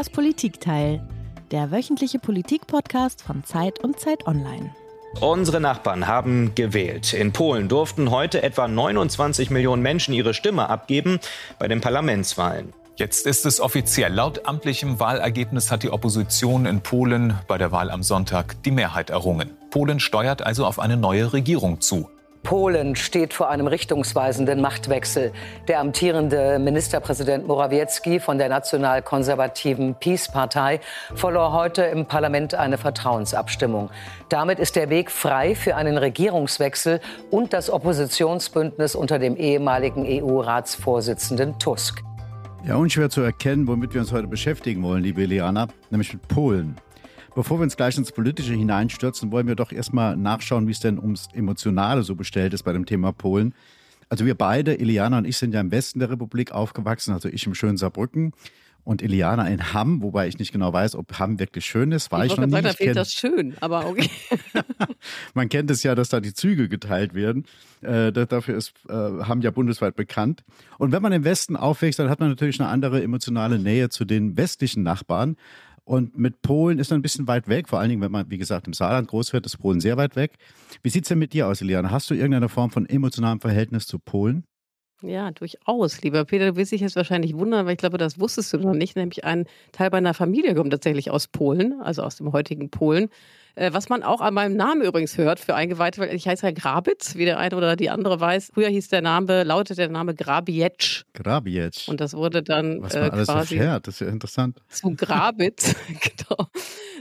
Das Politikteil, der wöchentliche Politikpodcast von Zeit und Zeit Online. Unsere Nachbarn haben gewählt. In Polen durften heute etwa 29 Millionen Menschen ihre Stimme abgeben bei den Parlamentswahlen. Jetzt ist es offiziell. Laut amtlichem Wahlergebnis hat die Opposition in Polen bei der Wahl am Sonntag die Mehrheit errungen. Polen steuert also auf eine neue Regierung zu. Polen steht vor einem richtungsweisenden Machtwechsel. Der amtierende Ministerpräsident Morawiecki von der national-konservativen PiS-Partei verlor heute im Parlament eine Vertrauensabstimmung. Damit ist der Weg frei für einen Regierungswechsel und das Oppositionsbündnis unter dem ehemaligen EU-Ratsvorsitzenden Tusk. Ja, unschwer zu erkennen, womit wir uns heute beschäftigen wollen, liebe Eliana, nämlich mit Polen. Bevor wir uns gleich ins Politische hineinstürzen, wollen wir doch erstmal nachschauen, wie es denn ums Emotionale so bestellt ist bei dem Thema Polen. Also wir beide, Iliana und ich, sind ja im Westen der Republik aufgewachsen, also ich im schönen Saarbrücken und Iliana in Hamm, wobei ich nicht genau weiß, ob Hamm wirklich schön ist. War ich, ich noch nie. Sagen, da fehlt das schön, aber okay. Man kennt es ja, dass da die Züge geteilt werden. Äh, dafür ist äh, Hamm ja bundesweit bekannt. Und wenn man im Westen aufwächst, dann hat man natürlich eine andere emotionale Nähe zu den westlichen Nachbarn. Und mit Polen ist man ein bisschen weit weg, vor allen Dingen, wenn man, wie gesagt, im Saarland groß wird, ist Polen sehr weit weg. Wie sieht es denn mit dir aus, Eliane? Hast du irgendeine Form von emotionalem Verhältnis zu Polen? Ja, durchaus. Lieber Peter, du wirst dich jetzt wahrscheinlich wundern, weil ich glaube, das wusstest du noch nicht. Nämlich ein Teil meiner Familie kommt tatsächlich aus Polen, also aus dem heutigen Polen. Äh, was man auch an meinem Namen übrigens hört für Eingeweihte, weil ich heiße ja Grabitz, wie der eine oder die andere weiß. Früher hieß der Name, lautet der Name Grabietsch. Grabietsch. Und das wurde dann was man äh, alles quasi erfährt, das ist ja interessant. Zu Grabitz, genau.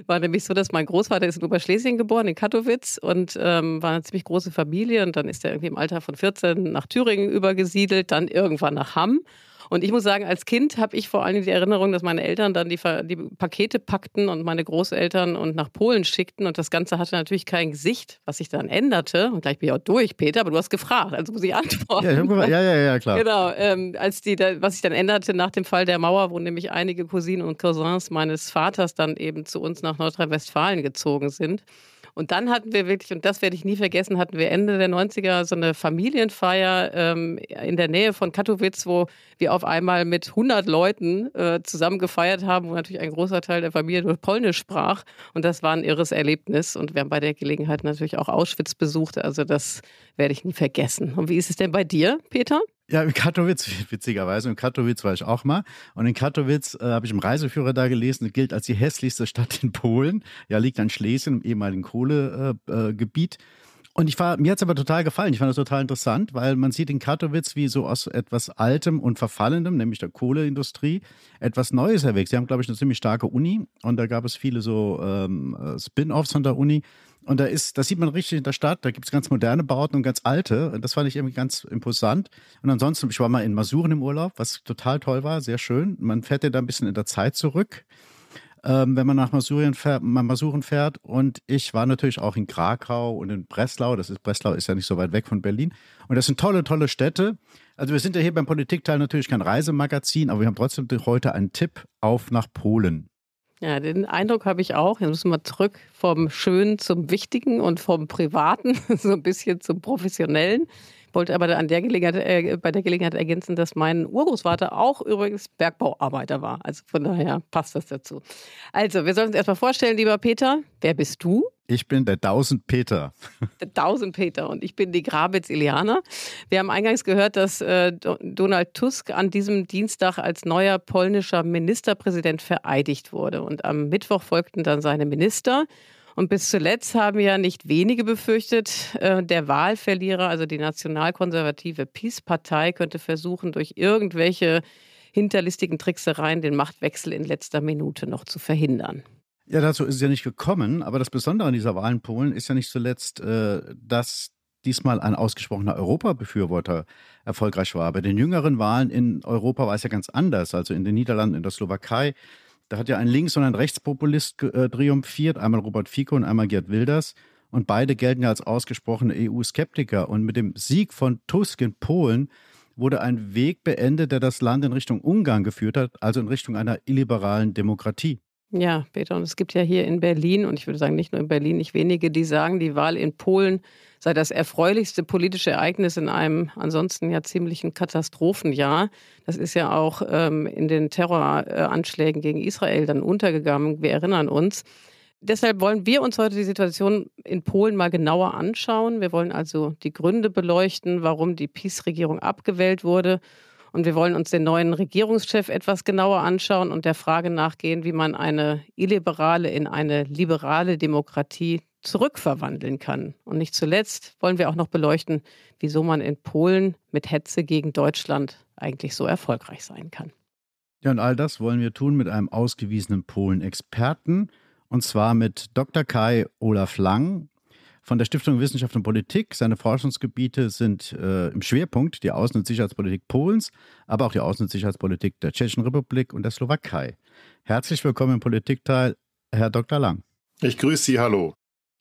War nämlich so, dass mein Großvater ist in Oberschlesien geboren, in Katowice und ähm, war eine ziemlich große Familie und dann ist er irgendwie im Alter von 14 nach Thüringen übergesiedelt, dann irgendwann nach Hamm und ich muss sagen, als Kind habe ich vor allem die Erinnerung, dass meine Eltern dann die, die Pakete packten und meine Großeltern und nach Polen schickten. Und das Ganze hatte natürlich kein Gesicht, was sich dann änderte. Und gleich bin ich auch durch, Peter, aber du hast gefragt, also muss ich antworten. Ja, ja, ja, ja klar. Genau, ähm, als die, was sich dann änderte nach dem Fall der Mauer, wo nämlich einige Cousinen und Cousins meines Vaters dann eben zu uns nach Nordrhein-Westfalen gezogen sind. Und dann hatten wir wirklich, und das werde ich nie vergessen, hatten wir Ende der 90er so eine Familienfeier ähm, in der Nähe von Katowice, wo wir auf einmal mit 100 Leuten äh, zusammen gefeiert haben, wo natürlich ein großer Teil der Familie nur Polnisch sprach. Und das war ein irres Erlebnis. Und wir haben bei der Gelegenheit natürlich auch Auschwitz besucht. Also das werde ich nie vergessen. Und wie ist es denn bei dir, Peter? Ja, in Katowice, witzigerweise. In Katowice war ich auch mal. Und in Katowice äh, habe ich im Reiseführer da gelesen, gilt als die hässlichste Stadt in Polen. Ja, liegt an Schlesien, im ehemaligen Kohlegebiet. Äh, und ich war, mir hat es aber total gefallen. Ich fand das total interessant, weil man sieht in Katowice, wie so aus etwas Altem und Verfallendem, nämlich der Kohleindustrie, etwas Neues erwächst. Sie haben, glaube ich, eine ziemlich starke Uni und da gab es viele so ähm, äh, Spin-offs von der Uni. Und da ist, das sieht man richtig in der Stadt, da gibt es ganz moderne Bauten und ganz alte. Und das fand ich irgendwie ganz imposant. Und ansonsten, ich war mal in Masuren im Urlaub, was total toll war, sehr schön. Man fährt ja da ein bisschen in der Zeit zurück ähm, wenn man nach Masuren fährt, Masuren fährt. Und ich war natürlich auch in Krakau und in Breslau. Das ist, Breslau ist ja nicht so weit weg von Berlin. Und das sind tolle, tolle Städte. Also wir sind ja hier beim Politikteil natürlich kein Reisemagazin, aber wir haben trotzdem heute einen Tipp auf nach Polen. Ja, den Eindruck habe ich auch. Jetzt müssen wir zurück vom Schönen zum Wichtigen und vom Privaten so ein bisschen zum Professionellen wollte aber an der Gelegenheit, äh, bei der Gelegenheit ergänzen, dass mein Urgroßvater auch übrigens Bergbauarbeiter war. Also von daher passt das dazu. Also, wir sollen uns erstmal vorstellen, lieber Peter, wer bist du? Ich bin der 1000 Peter. Der 1000 Peter und ich bin die Grabitz Iliana. Wir haben eingangs gehört, dass äh, Donald Tusk an diesem Dienstag als neuer polnischer Ministerpräsident vereidigt wurde. Und am Mittwoch folgten dann seine Minister. Und bis zuletzt haben ja nicht wenige befürchtet, äh, der Wahlverlierer, also die nationalkonservative PiS-Partei, könnte versuchen, durch irgendwelche hinterlistigen Tricksereien den Machtwechsel in letzter Minute noch zu verhindern. Ja, dazu ist es ja nicht gekommen. Aber das Besondere an dieser Wahl in Polen ist ja nicht zuletzt, äh, dass diesmal ein ausgesprochener Europabefürworter erfolgreich war. Bei den jüngeren Wahlen in Europa war es ja ganz anders. Also in den Niederlanden, in der Slowakei da hat ja ein Links- und ein Rechtspopulist äh, triumphiert, einmal Robert Fico und einmal Gerd Wilders. Und beide gelten ja als ausgesprochene EU-Skeptiker. Und mit dem Sieg von Tusk in Polen wurde ein Weg beendet, der das Land in Richtung Ungarn geführt hat, also in Richtung einer illiberalen Demokratie. Ja, Peter, und es gibt ja hier in Berlin, und ich würde sagen nicht nur in Berlin, nicht wenige, die sagen, die Wahl in Polen sei das erfreulichste politische Ereignis in einem ansonsten ja ziemlichen Katastrophenjahr. Das ist ja auch ähm, in den Terroranschlägen gegen Israel dann untergegangen. Wir erinnern uns. Deshalb wollen wir uns heute die Situation in Polen mal genauer anschauen. Wir wollen also die Gründe beleuchten, warum die PiS-Regierung abgewählt wurde. Und wir wollen uns den neuen Regierungschef etwas genauer anschauen und der Frage nachgehen, wie man eine illiberale in eine liberale Demokratie zurückverwandeln kann. Und nicht zuletzt wollen wir auch noch beleuchten, wieso man in Polen mit Hetze gegen Deutschland eigentlich so erfolgreich sein kann. Ja, und all das wollen wir tun mit einem ausgewiesenen Polen-Experten, und zwar mit Dr. Kai Olaf Lang von der Stiftung Wissenschaft und Politik. Seine Forschungsgebiete sind äh, im Schwerpunkt die Außen- und Sicherheitspolitik Polens, aber auch die Außen- und Sicherheitspolitik der Tschechischen Republik und der Slowakei. Herzlich willkommen im Politikteil, Herr Dr. Lang. Ich grüße Sie, hallo.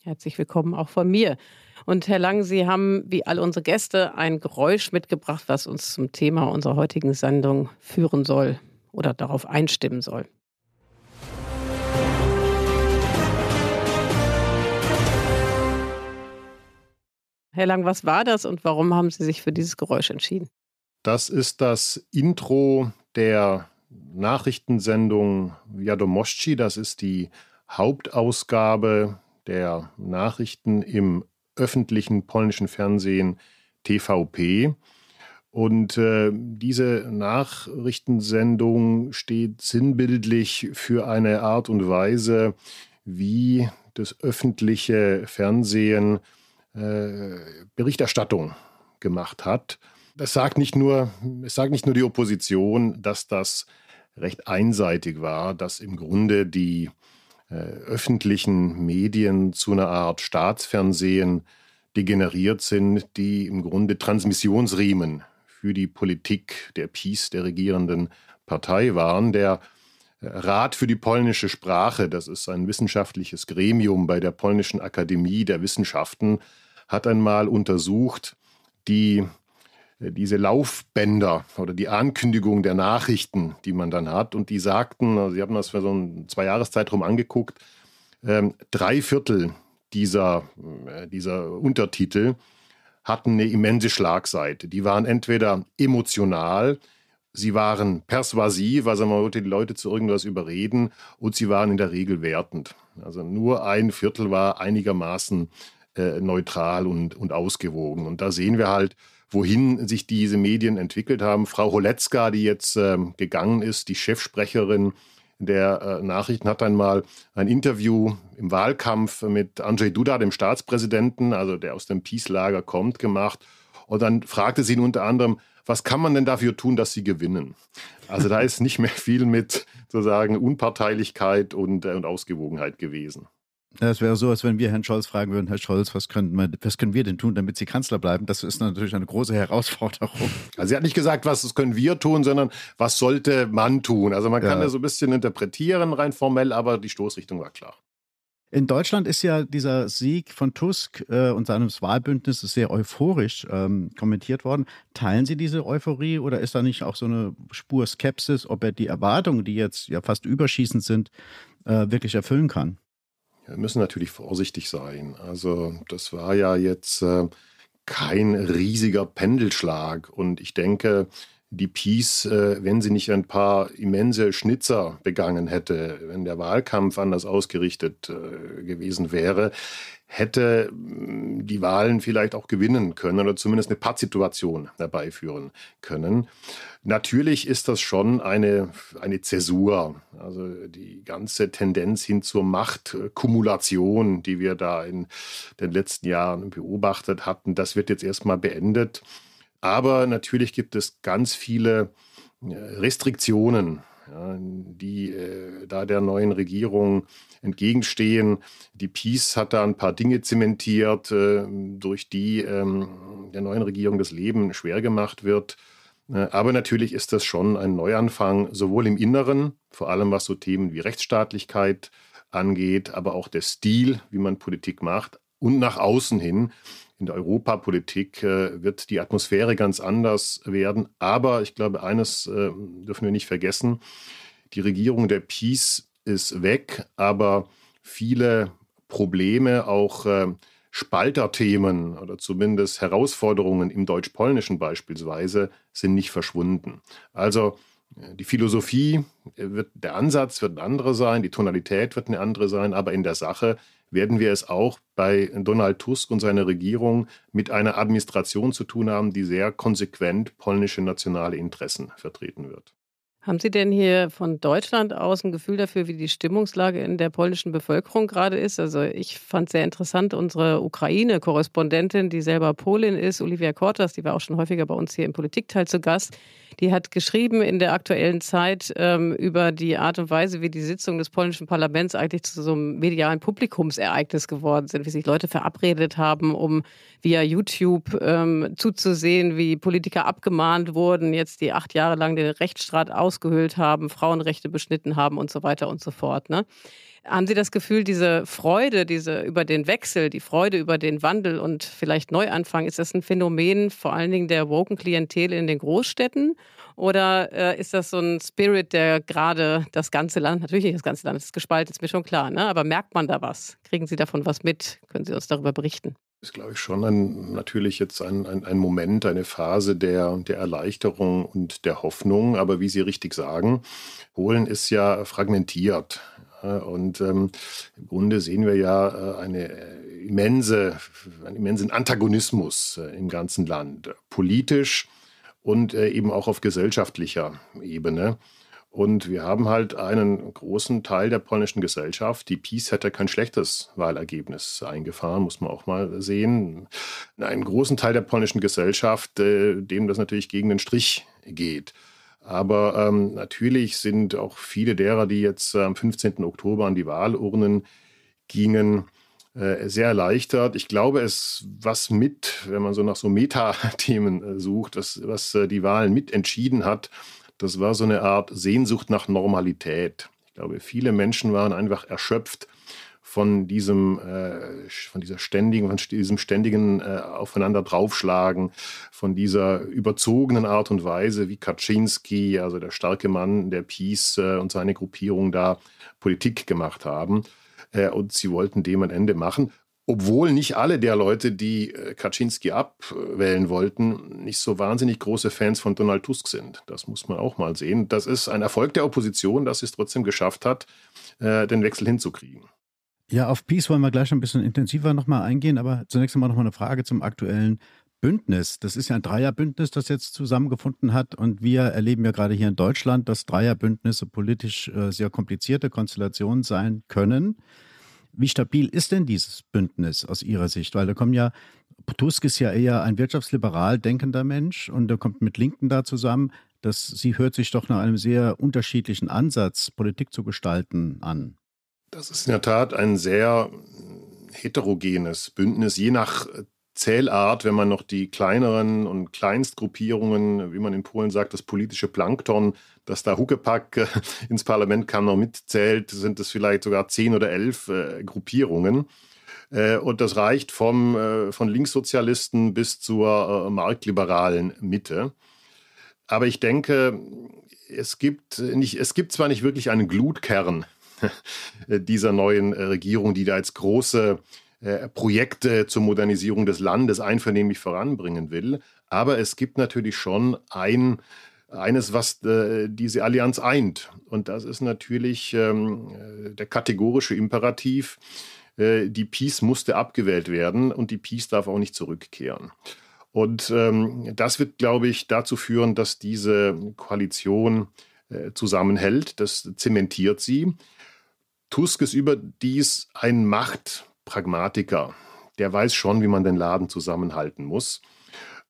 Herzlich willkommen auch von mir. Und Herr Lang, Sie haben wie alle unsere Gäste ein Geräusch mitgebracht, was uns zum Thema unserer heutigen Sendung führen soll oder darauf einstimmen soll. Herr Lang, was war das und warum haben Sie sich für dieses Geräusch entschieden? Das ist das Intro der Nachrichtensendung Wiadomości. Das ist die Hauptausgabe der Nachrichten im öffentlichen polnischen Fernsehen TVP. Und äh, diese Nachrichtensendung steht sinnbildlich für eine Art und Weise, wie das öffentliche Fernsehen äh, Berichterstattung gemacht hat. Das sagt nicht nur, es sagt nicht nur die Opposition, dass das recht einseitig war, dass im Grunde die öffentlichen Medien zu einer Art Staatsfernsehen degeneriert sind, die im Grunde Transmissionsriemen für die Politik der Peace der regierenden Partei waren. Der äh, Rat für die polnische Sprache, das ist ein wissenschaftliches Gremium bei der Polnischen Akademie der Wissenschaften, hat einmal untersucht, die äh, diese Laufbänder oder die Ankündigung der Nachrichten, die man dann hat. Und die sagten, also sie haben das für so einen Zwei-Jahres-Zeitraum angeguckt, ähm, drei Viertel dieser, äh, dieser Untertitel hatten eine immense Schlagseite. Die waren entweder emotional, sie waren persuasiv, also man wollte die Leute zu irgendwas überreden, und sie waren in der Regel wertend. Also nur ein Viertel war einigermaßen äh, neutral und, und ausgewogen. Und da sehen wir halt, wohin sich diese Medien entwickelt haben. Frau Holetzka, die jetzt ähm, gegangen ist, die Chefsprecherin der äh, Nachrichten, hat einmal ein Interview im Wahlkampf mit Andrzej Duda, dem Staatspräsidenten, also der aus dem Peace-Lager kommt, gemacht. Und dann fragte sie ihn unter anderem, was kann man denn dafür tun, dass sie gewinnen? Also da ist nicht mehr viel mit sozusagen Unparteilichkeit und, äh, und Ausgewogenheit gewesen. Es wäre so, als wenn wir Herrn Scholz fragen würden, Herr Scholz, was können, wir, was können wir denn tun, damit Sie Kanzler bleiben? Das ist natürlich eine große Herausforderung. Also sie hat nicht gesagt, was können wir tun, sondern was sollte man tun? Also man kann ja. da so ein bisschen interpretieren, rein formell, aber die Stoßrichtung war klar. In Deutschland ist ja dieser Sieg von Tusk äh, und seines Wahlbündnisses sehr euphorisch ähm, kommentiert worden. Teilen Sie diese Euphorie oder ist da nicht auch so eine Spur Skepsis, ob er die Erwartungen, die jetzt ja fast überschießend sind, äh, wirklich erfüllen kann? Wir müssen natürlich vorsichtig sein. Also das war ja jetzt äh, kein riesiger Pendelschlag. Und ich denke, die Peace, äh, wenn sie nicht ein paar immense Schnitzer begangen hätte, wenn der Wahlkampf anders ausgerichtet äh, gewesen wäre, hätte mm, die Wahlen vielleicht auch gewinnen können oder zumindest eine Pattsituation herbeiführen können. Natürlich ist das schon eine, eine Zäsur. Also die ganze Tendenz hin zur Machtkumulation, die wir da in den letzten Jahren beobachtet hatten, das wird jetzt erstmal beendet. Aber natürlich gibt es ganz viele äh, Restriktionen, ja, die äh, da der neuen Regierung entgegenstehen. Die Peace hat da ein paar Dinge zementiert, äh, durch die ähm, der neuen Regierung das Leben schwer gemacht wird. Äh, aber natürlich ist das schon ein Neuanfang, sowohl im Inneren, vor allem was so Themen wie Rechtsstaatlichkeit angeht, aber auch der Stil, wie man Politik macht, und nach außen hin. In der Europapolitik äh, wird die Atmosphäre ganz anders werden. Aber ich glaube, eines äh, dürfen wir nicht vergessen. Die Regierung der Peace ist weg, aber viele Probleme, auch äh, Spalterthemen oder zumindest Herausforderungen im Deutsch-Polnischen beispielsweise sind nicht verschwunden. Also die Philosophie wird, der Ansatz wird ein anderer sein, die Tonalität wird eine andere sein, aber in der Sache werden wir es auch bei Donald Tusk und seiner Regierung mit einer Administration zu tun haben, die sehr konsequent polnische nationale Interessen vertreten wird. Haben Sie denn hier von Deutschland aus ein Gefühl dafür, wie die Stimmungslage in der polnischen Bevölkerung gerade ist? Also ich fand sehr interessant, unsere Ukraine-Korrespondentin, die selber Polin ist, Olivia Kortas, die war auch schon häufiger bei uns hier im Politikteil zu Gast, die hat geschrieben in der aktuellen Zeit ähm, über die Art und Weise, wie die Sitzungen des polnischen Parlaments eigentlich zu so einem medialen Publikumsereignis geworden sind, wie sich Leute verabredet haben, um via YouTube ähm, zuzusehen, wie Politiker abgemahnt wurden, jetzt die acht Jahre lang den Rechtsstaat ausgehöhlt haben, Frauenrechte beschnitten haben und so weiter und so fort. Ne? Haben Sie das Gefühl, diese Freude, diese über den Wechsel, die Freude über den Wandel und vielleicht Neuanfang, ist das ein Phänomen vor allen Dingen der woken Klientel in den Großstädten? Oder äh, ist das so ein Spirit, der gerade das ganze Land, natürlich nicht das ganze Land, ist gespalten, ist mir schon klar, ne? aber merkt man da was? Kriegen Sie davon was mit? Können Sie uns darüber berichten? ist, glaube ich, schon ein, natürlich jetzt ein, ein, ein Moment, eine Phase der, der Erleichterung und der Hoffnung. Aber wie Sie richtig sagen, Polen ist ja fragmentiert. Und ähm, im Grunde sehen wir ja äh, eine äh, immense, einen immensen Antagonismus äh, im ganzen Land, politisch und äh, eben auch auf gesellschaftlicher Ebene. Und wir haben halt einen großen Teil der polnischen Gesellschaft. Die Peace hätte kein schlechtes Wahlergebnis eingefahren, muss man auch mal sehen. Einen großen Teil der polnischen Gesellschaft, äh, dem das natürlich gegen den Strich geht. Aber ähm, natürlich sind auch viele derer, die jetzt am 15. Oktober an die Wahlurnen gingen, äh, sehr erleichtert. Ich glaube, es was mit, wenn man so nach so Metathemen äh, sucht, das, was äh, die Wahlen mit entschieden hat, das war so eine Art Sehnsucht nach Normalität. Ich glaube, viele Menschen waren einfach erschöpft von diesem, von dieser ständigen, von diesem ständigen aufeinander draufschlagen, von dieser überzogenen Art und Weise, wie Kaczynski, also der starke Mann der Peace und seine Gruppierung da Politik gemacht haben. Äh, und sie wollten dem ein Ende machen obwohl nicht alle der Leute, die äh, Kaczynski abwählen wollten, nicht so wahnsinnig große Fans von Donald Tusk sind. Das muss man auch mal sehen. Das ist ein Erfolg der Opposition, dass es trotzdem geschafft hat, äh, den Wechsel hinzukriegen. Ja, auf Peace wollen wir gleich ein bisschen intensiver nochmal eingehen, aber zunächst einmal nochmal eine Frage zum aktuellen Bündnis. Das ist ja ein Dreierbündnis, das jetzt zusammengefunden hat. Und wir erleben ja gerade hier in Deutschland, dass Dreierbündnisse politisch äh, sehr komplizierte Konstellationen sein können. Wie stabil ist denn dieses Bündnis aus Ihrer Sicht? Weil da kommen ja, Tusk ist ja eher ein wirtschaftsliberal denkender Mensch und er kommt mit Linken da zusammen. Das, sie hört sich doch nach einem sehr unterschiedlichen Ansatz, Politik zu gestalten, an. Das ist in der Tat ein sehr heterogenes Bündnis, je nach Zählart, wenn man noch die kleineren und Kleinstgruppierungen, wie man in Polen sagt, das politische Plankton, das da Huckepack äh, ins Parlament kam, noch mitzählt, sind es vielleicht sogar zehn oder elf äh, Gruppierungen. Äh, und das reicht vom, äh, von Linkssozialisten bis zur äh, marktliberalen Mitte. Aber ich denke, es gibt, nicht, es gibt zwar nicht wirklich einen Glutkern dieser neuen Regierung, die da als große äh, Projekte zur Modernisierung des Landes einvernehmlich voranbringen will. Aber es gibt natürlich schon ein, eines, was äh, diese Allianz eint. Und das ist natürlich ähm, äh, der kategorische Imperativ. Äh, die Peace musste abgewählt werden und die Peace darf auch nicht zurückkehren. Und ähm, das wird, glaube ich, dazu führen, dass diese Koalition äh, zusammenhält. Das zementiert sie. Tusk ist überdies ein Macht- Pragmatiker. Der weiß schon, wie man den Laden zusammenhalten muss.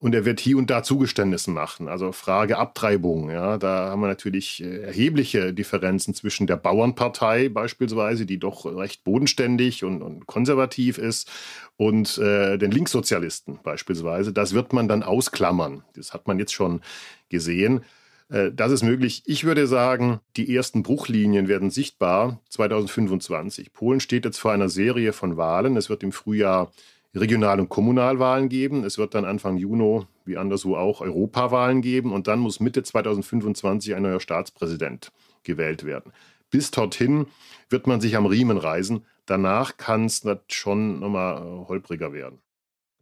Und er wird hier und da Zugeständnisse machen. Also Frage Abtreibung. Ja, da haben wir natürlich äh, erhebliche Differenzen zwischen der Bauernpartei beispielsweise, die doch recht bodenständig und, und konservativ ist, und äh, den Linkssozialisten beispielsweise. Das wird man dann ausklammern. Das hat man jetzt schon gesehen. Äh, das ist möglich. Ich würde sagen, die ersten Bruchlinien werden sichtbar 2025. Polen steht jetzt vor einer Serie von Wahlen. Es wird im Frühjahr Regional- und Kommunalwahlen geben. Es wird dann Anfang Juni, wie anderswo auch, Europawahlen geben. Und dann muss Mitte 2025 ein neuer Staatspräsident gewählt werden. Bis dorthin wird man sich am Riemen reisen. danach kann es schon nochmal holpriger werden.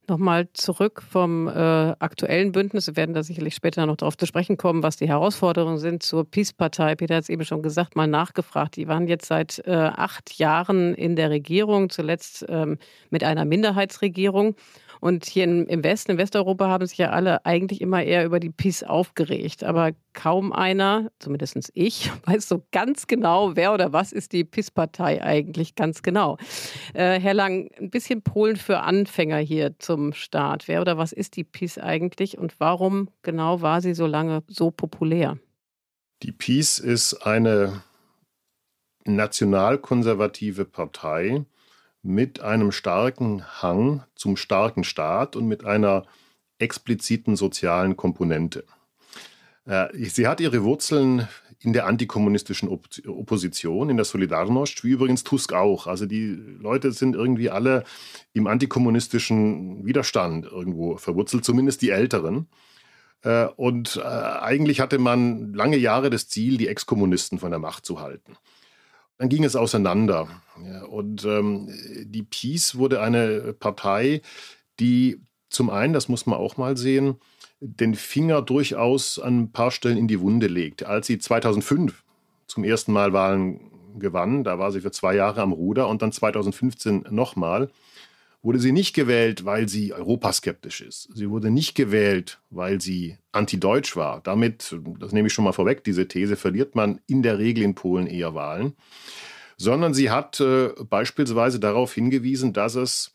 Nochmal zurück vom äh, aktuellen Bündnis. Wir werden da sicherlich später noch darauf zu sprechen kommen, was die Herausforderungen sind zur Peace-Partei. Peter hat es eben schon gesagt, mal nachgefragt. Die waren jetzt seit äh, acht Jahren in der Regierung, zuletzt ähm, mit einer Minderheitsregierung. Und hier im Westen, in Westeuropa, haben sich ja alle eigentlich immer eher über die Peace aufgeregt. Aber kaum einer, zumindest ich, weiß so ganz genau, wer oder was ist die PIS-Partei eigentlich ganz genau. Äh, Herr Lang, ein bisschen Polen für Anfänger hier zum Start. Wer oder was ist die PiS eigentlich und warum genau war sie so lange so populär? Die PiS ist eine nationalkonservative Partei, mit einem starken Hang zum starken Staat und mit einer expliziten sozialen Komponente. Äh, sie hat ihre Wurzeln in der antikommunistischen Opposition, in der Solidarność, wie übrigens Tusk auch. Also die Leute sind irgendwie alle im antikommunistischen Widerstand irgendwo verwurzelt, zumindest die Älteren. Äh, und äh, eigentlich hatte man lange Jahre das Ziel, die Exkommunisten von der Macht zu halten. Dann ging es auseinander. Ja, und ähm, die Peace wurde eine Partei, die zum einen, das muss man auch mal sehen, den Finger durchaus an ein paar Stellen in die Wunde legt. Als sie 2005 zum ersten Mal Wahlen gewann, da war sie für zwei Jahre am Ruder und dann 2015 nochmal, wurde sie nicht gewählt, weil sie europaskeptisch ist. Sie wurde nicht gewählt, weil sie antideutsch war. Damit, das nehme ich schon mal vorweg, diese These verliert man in der Regel in Polen eher Wahlen. Sondern sie hat äh, beispielsweise darauf hingewiesen, dass es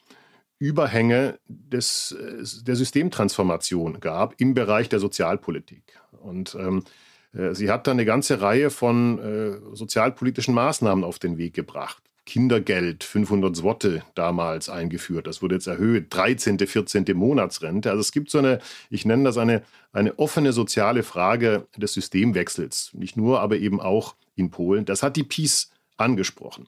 Überhänge des, äh, der Systemtransformation gab im Bereich der Sozialpolitik. Und ähm, äh, sie hat dann eine ganze Reihe von äh, sozialpolitischen Maßnahmen auf den Weg gebracht. Kindergeld, 500 Swotte damals eingeführt. Das wurde jetzt erhöht, 13., 14. Monatsrente. Also es gibt so eine, ich nenne das eine, eine offene soziale Frage des Systemwechsels. Nicht nur, aber eben auch in Polen. Das hat die Peace angesprochen.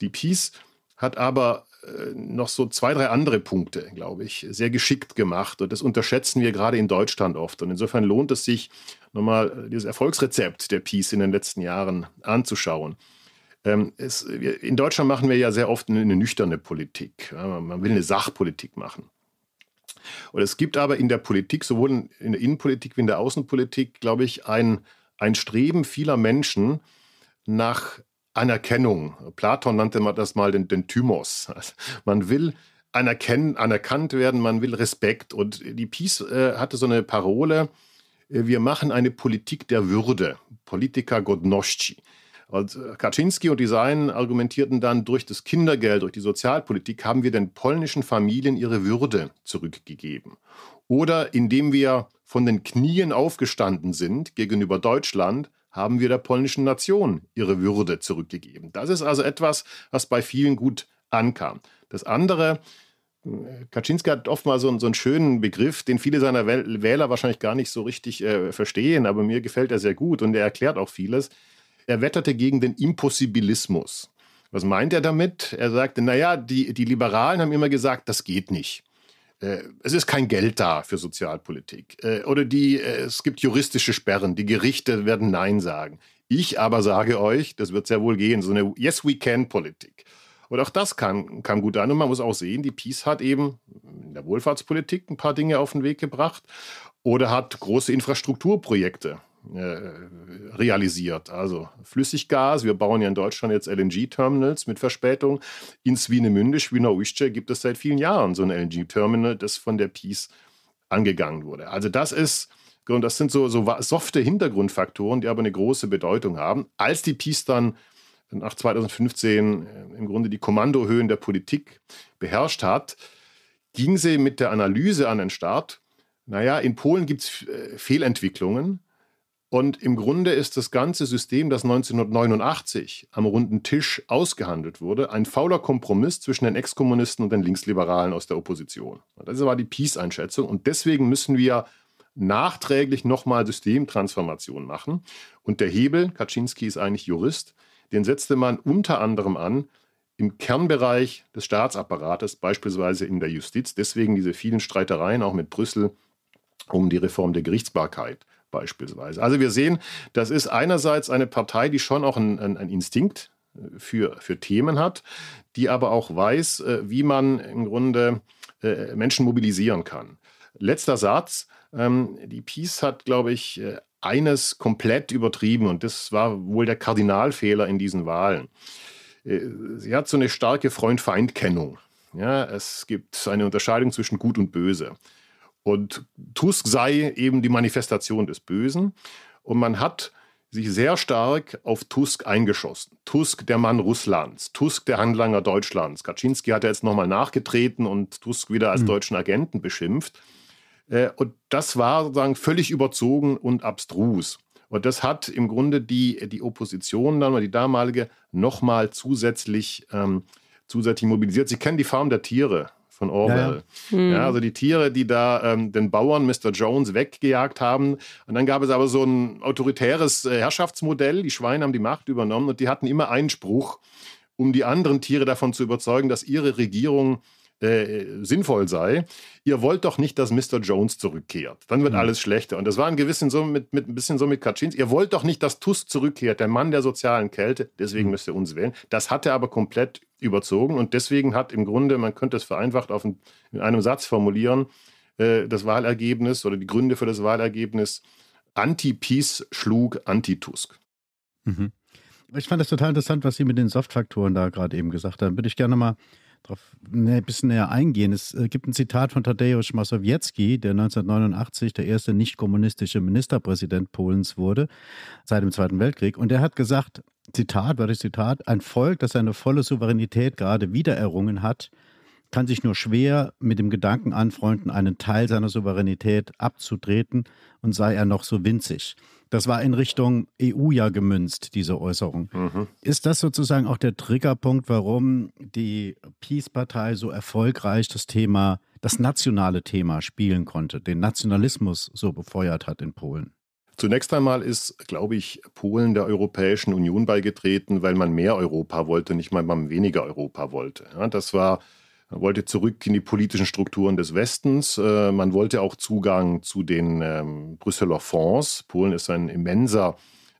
Die Peace hat aber äh, noch so zwei, drei andere Punkte, glaube ich, sehr geschickt gemacht. Und das unterschätzen wir gerade in Deutschland oft. Und insofern lohnt es sich, nochmal dieses Erfolgsrezept der Peace in den letzten Jahren anzuschauen. Ähm, es, in Deutschland machen wir ja sehr oft eine, eine nüchterne Politik. Man will eine Sachpolitik machen. Und es gibt aber in der Politik, sowohl in der Innenpolitik wie in der Außenpolitik, glaube ich, ein, ein Streben vieler Menschen nach Anerkennung. Platon nannte das mal den, den Thymos. Man will anerkannt werden, man will Respekt. Und die Peace äh, hatte so eine Parole, äh, wir machen eine Politik der Würde, Politika Godności. Und äh, Kaczynski und die Seinen argumentierten dann, durch das Kindergeld, durch die Sozialpolitik haben wir den polnischen Familien ihre Würde zurückgegeben. Oder indem wir von den Knien aufgestanden sind gegenüber Deutschland, haben wir der polnischen Nation ihre Würde zurückgegeben. Das ist also etwas, was bei vielen gut ankam. Das andere, äh, Kaczynski hat oft mal so, so, einen schönen Begriff, den viele seiner Wähler wahrscheinlich gar nicht so richtig äh, verstehen, aber mir gefällt er sehr gut und er erklärt auch vieles. Er wetterte gegen den Impossibilismus. Was meint er damit? Er sagte, naja, die, die Liberalen haben immer gesagt, das geht nicht. Äh, es ist kein Geld da für Sozialpolitik. Äh, oder die, äh, es gibt juristische Sperren, die Gerichte werden Nein sagen. Ich aber sage euch, das wird sehr wohl gehen, so eine Yes We Can Politik. Und auch das kam, kam gut an. Und man muss auch sehen, die Peace hat eben in der Wohlfahrtspolitik ein paar Dinge auf den Weg gebracht oder hat große Infrastrukturprojekte realisiert. Also Flüssiggas, wir bauen ja in Deutschland jetzt LNG-Terminals mit Verspätung. In Swinemünde, Świnoujście gibt es seit vielen Jahren so ein LNG-Terminal, das von der Peace angegangen wurde. Also das ist, und das sind so, so softe Hintergrundfaktoren, die aber eine große Bedeutung haben. Als die Peace dann nach 2015 äh, im Grunde die Kommandohöhen der Politik beherrscht hat, ging sie mit der Analyse an den Start. Naja, in Polen gibt es äh, Fehlentwicklungen. Und im Grunde ist das ganze System, das 1989 am runden Tisch ausgehandelt wurde, ein fauler Kompromiss zwischen den Exkommunisten und den Linksliberalen aus der Opposition. Das war die Peace-Einschätzung. Und deswegen müssen wir nachträglich nochmal Systemtransformation machen. Und der Hebel, Kaczynski ist eigentlich Jurist, den setzte man unter anderem an im Kernbereich des Staatsapparates, beispielsweise in der Justiz. Deswegen diese vielen Streitereien auch mit Brüssel um die Reform der Gerichtsbarkeit beispielsweise. Also wir sehen, das ist einerseits eine Partei, die schon auch einen, einen Instinkt für, für Themen hat, die aber auch weiß, äh, wie man im Grunde äh, Menschen mobilisieren kann. Letzter Satz. Ähm, die Peace hat, glaube ich, äh, eines komplett übertrieben und das war wohl der Kardinalfehler in diesen Wahlen. Sie hat so eine starke Freund-Feind-Kennung. Ja, es gibt eine Unterscheidung zwischen Gut und Böse. Und Tusk sei eben die Manifestation des Bösen. Und man hat sich sehr stark auf Tusk eingeschossen. Tusk, der Mann Russlands, Tusk, der Handlanger Deutschlands. Kaczynski hat jetzt nochmal nachgetreten und Tusk wieder als mhm. deutschen Agenten beschimpft. Äh, und das war sozusagen völlig überzogen und abstrus. Und das hat im Grunde die, die Opposition dann, oder die damalige, nochmal zusätzlich, ähm, zusätzlich mobilisiert. Sie kennen die Farm der Tiere von Orwell. Ja, ja. ja, also die Tiere, die da ähm, den Bauern Mr. Jones weggejagt haben. Und dann gab es aber so ein autoritäres äh, Herrschaftsmodell. Die Schweine haben die Macht übernommen und die hatten immer einen Spruch, um die anderen Tiere davon zu überzeugen, dass ihre Regierung äh, sinnvoll sei. Ihr wollt doch nicht, dass Mr. Jones zurückkehrt. Dann wird mhm. alles schlechter. Und das war ein gewissen so mit, mit ein bisschen so mit Kaczynski. Ihr wollt doch nicht, dass Tusk zurückkehrt, der Mann der sozialen Kälte. Deswegen mhm. müsst ihr uns wählen. Das hat er aber komplett überzogen. Und deswegen hat im Grunde, man könnte es vereinfacht auf ein, in einem Satz formulieren, äh, das Wahlergebnis oder die Gründe für das Wahlergebnis Anti-Peace schlug Anti-Tusk. Mhm. Ich fand das total interessant, was Sie mit den Soft-Faktoren da gerade eben gesagt haben. Würde ich gerne mal darauf ein bisschen näher eingehen. Es äh, gibt ein Zitat von Tadeusz Mazowiecki, der 1989 der erste nicht-kommunistische Ministerpräsident Polens wurde, seit dem Zweiten Weltkrieg. Und er hat gesagt, Zitat, war das Zitat, ein Volk, das seine volle Souveränität gerade wiedererrungen hat, kann sich nur schwer mit dem Gedanken anfreunden, einen Teil seiner Souveränität abzutreten und sei er noch so winzig. Das war in Richtung EU ja gemünzt, diese Äußerung. Mhm. Ist das sozusagen auch der Triggerpunkt, warum die Peace-Partei so erfolgreich das Thema, das nationale Thema spielen konnte, den Nationalismus so befeuert hat in Polen? Zunächst einmal ist, glaube ich, Polen der Europäischen Union beigetreten, weil man mehr Europa wollte, nicht mal man weniger Europa wollte. Ja, das war man wollte zurück in die politischen Strukturen des Westens. Äh, man wollte auch Zugang zu den ähm, Brüsseler Fonds. Polen ist ein immenser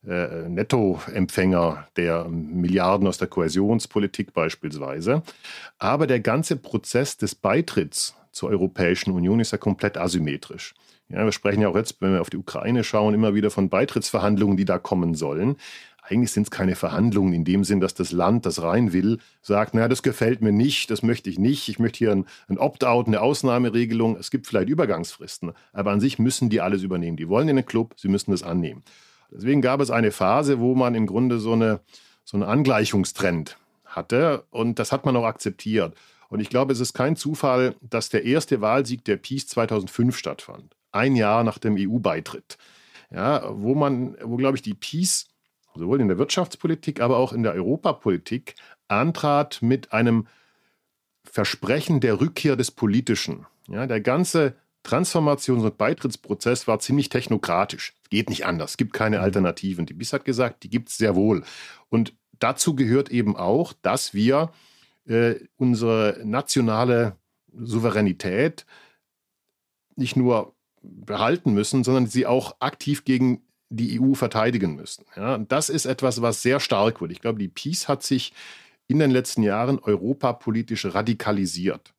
äh, Nettoempfänger der Milliarden aus der Kohäsionspolitik beispielsweise. Aber der ganze Prozess des Beitritts zur Europäischen Union ist ja komplett asymmetrisch. Ja, wir sprechen ja auch jetzt, wenn wir auf die Ukraine schauen, immer wieder von Beitrittsverhandlungen, die da kommen sollen eigentlich sind es keine Verhandlungen in dem Sinn, dass das Land, das rein will, sagt, naja, das gefällt mir nicht, das möchte ich nicht, ich möchte hier ein, ein Opt-out, eine Ausnahmeregelung. Es gibt vielleicht Übergangsfristen, aber an sich müssen die alles übernehmen. Die wollen in den Club, sie müssen das annehmen. Deswegen gab es eine Phase, wo man im Grunde so eine, so einen Angleichungstrend hatte und das hat man auch akzeptiert. Und ich glaube, es ist kein Zufall, dass der erste Wahlsieg der Peace 2005 stattfand. Ein Jahr nach dem EU-Beitritt. Ja, wo man, wo glaube ich die Peace sowohl in der Wirtschaftspolitik, aber auch in der Europapolitik antrat mit einem Versprechen der Rückkehr des Politischen. Ja, der ganze Transformations- und Beitrittsprozess war ziemlich technokratisch. Es geht nicht anders, es gibt keine Alternativen. Die BIS hat gesagt, die gibt es sehr wohl. Und dazu gehört eben auch, dass wir äh, unsere nationale Souveränität nicht nur behalten müssen, sondern sie auch aktiv gegen die EU verteidigen müssen. Ja, und das ist etwas, was sehr stark wird. Ich glaube, die Peace hat sich in den letzten Jahren europapolitisch radikalisiert,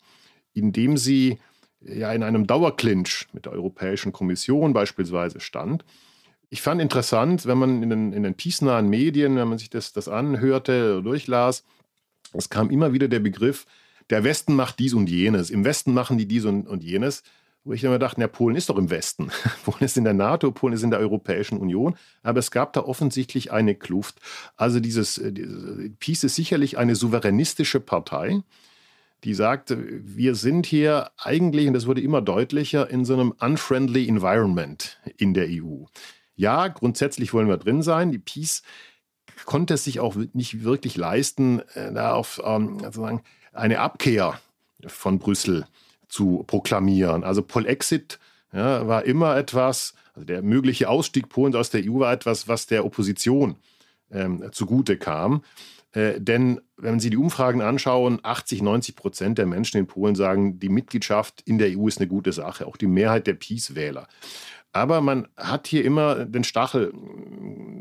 indem sie ja in einem Dauerclinch mit der Europäischen Kommission beispielsweise stand. Ich fand interessant, wenn man in den, in den peace-nahen Medien, wenn man sich das, das anhörte, durchlas, es kam immer wieder der Begriff, der Westen macht dies und jenes, im Westen machen die dies und, und jenes wo ich immer dachte, ja, Polen ist doch im Westen. Polen ist in der NATO, Polen ist in der Europäischen Union. Aber es gab da offensichtlich eine Kluft. Also dieses, äh, dieses Peace ist sicherlich eine souveränistische Partei, die sagt, wir sind hier eigentlich, und das wurde immer deutlicher, in so einem unfriendly environment in der EU. Ja, grundsätzlich wollen wir drin sein. Die Peace konnte es sich auch nicht wirklich leisten, äh, da auf ähm, sozusagen eine Abkehr von Brüssel zu proklamieren. Also Polexit ja, war immer etwas, also der mögliche Ausstieg Polens aus der EU war etwas, was der Opposition ähm, zugute kam. Äh, denn wenn Sie die Umfragen anschauen, 80, 90 Prozent der Menschen in Polen sagen, die Mitgliedschaft in der EU ist eine gute Sache, auch die Mehrheit der Peace-Wähler. Aber man hat hier immer den Stachel,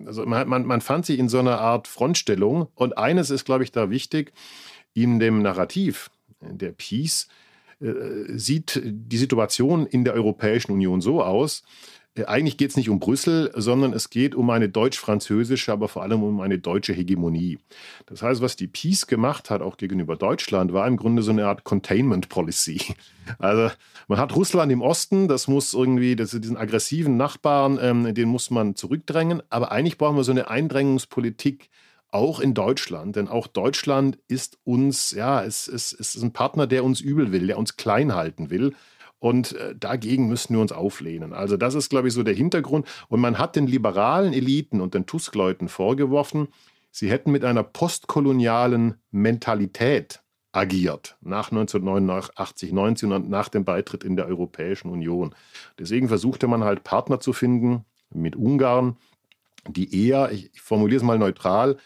also man, man, man fand sich in so einer Art Frontstellung. Und eines ist, glaube ich, da wichtig, in dem Narrativ der Peace sieht die Situation in der Europäischen Union so aus, äh, eigentlich geht es nicht um Brüssel, sondern es geht um eine deutsch-französische, aber vor allem um eine deutsche Hegemonie. Das heißt, was die Peace gemacht hat, auch gegenüber Deutschland, war im Grunde so eine Art Containment Policy. Also man hat Russland im Osten, das muss irgendwie, das, diesen aggressiven Nachbarn, ähm, den muss man zurückdrängen, aber eigentlich brauchen wir so eine Eindrängungspolitik, auch in Deutschland, denn auch Deutschland ist uns, ja, es, es, es ist ein Partner, der uns übel will, der uns klein halten will. Und äh, dagegen müssen wir uns auflehnen. Also das ist, glaube ich, so der Hintergrund. Und man hat den liberalen Eliten und den Tusk-Leuten vorgeworfen, sie hätten mit einer postkolonialen Mentalität agiert nach 1989, 19 und nach dem Beitritt in der Europäischen Union. Deswegen versuchte man halt Partner zu finden mit Ungarn, die eher, ich formuliere es mal neutral,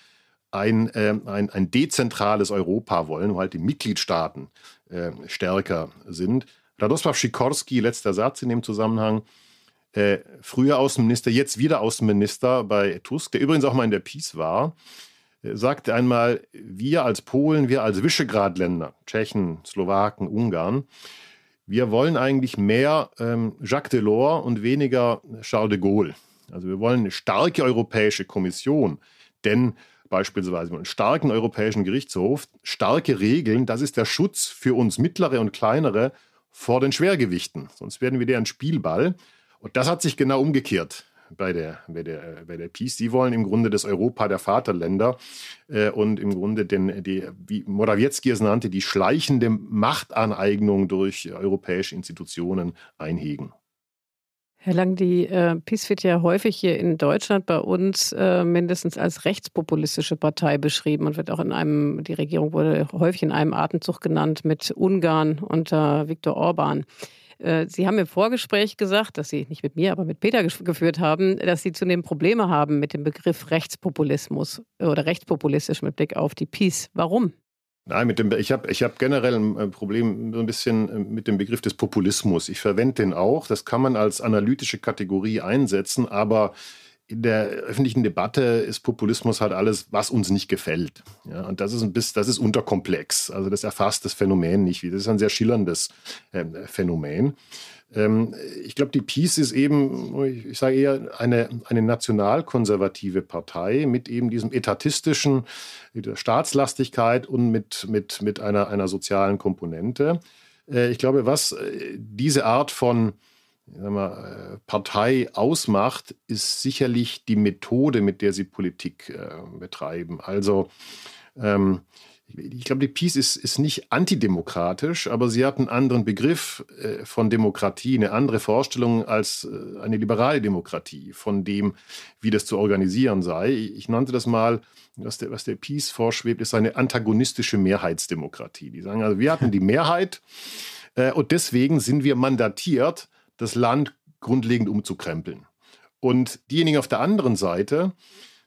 ein, äh, ein, ein dezentrales Europa wollen, wo halt die Mitgliedstaaten äh, stärker sind. Radosław Sikorski, letzter Satz in dem Zusammenhang, äh, früher Außenminister, jetzt wieder Außenminister bei Tusk, der übrigens auch mal in der Peace war, äh, sagte einmal, wir als Polen, wir als Visegrad-Länder, Tschechen, Slowaken, Ungarn, wir wollen eigentlich mehr ähm, Jacques Delors und weniger Charles de Gaulle. Also wir wollen eine starke Europäische Kommission, denn beispielsweise einen starken Europäischen Gerichtshof, starke Regeln, das ist der Schutz für uns mittlere und kleinere vor den Schwergewichten. Sonst werden wir ein Spielball. Und das hat sich genau umgekehrt bei der, bei der, bei der Peace. Sie wollen im Grunde das Europa der Vaterländer äh, und im Grunde den, die, wie Morawiecki es nannte, die schleichende Machtaneignung durch europäische Institutionen einhegen. Herr Lang, die äh, PiS wird ja häufig hier in Deutschland bei uns äh, mindestens als rechtspopulistische Partei beschrieben und wird auch in einem, die Regierung wurde häufig in einem Atemzug genannt mit Ungarn unter Viktor Orban. Äh, Sie haben im Vorgespräch gesagt, dass Sie nicht mit mir, aber mit Peter geführt haben, dass Sie zunehmend Probleme haben mit dem Begriff Rechtspopulismus oder rechtspopulistisch mit Blick auf die PiS. Warum? Nein, mit dem, ich habe ich hab generell ein äh, Problem so ein bisschen äh, mit dem Begriff des Populismus. Ich verwende den auch. Das kann man als analytische Kategorie einsetzen, aber in der öffentlichen Debatte ist Populismus halt alles, was uns nicht gefällt. Ja, und das ist ein bisschen, das ist unterkomplex. Also das erfasst das Phänomen nicht. Das ist ein sehr schillerndes äh, Phänomen. Ähm, ich glaube, die Peace ist eben, ich sage eher, eine, eine nationalkonservative Partei mit eben diesem etatistischen, mit der Staatslastigkeit und mit, mit, mit einer, einer sozialen Komponente. Äh, ich glaube, was äh, diese Art von mal, äh, Partei ausmacht, ist sicherlich die Methode, mit der sie Politik betreiben. Also ähm, ich glaube, die Peace ist, ist nicht antidemokratisch, aber sie hat einen anderen Begriff äh, von Demokratie, eine andere Vorstellung als äh, eine liberale Demokratie, von dem, wie das zu organisieren sei. Ich nannte das mal, was der, was der Peace vorschwebt, ist eine antagonistische Mehrheitsdemokratie. Die sagen also, wir hatten die Mehrheit äh, und deswegen sind wir mandatiert, das Land grundlegend umzukrempeln. Und diejenigen auf der anderen Seite,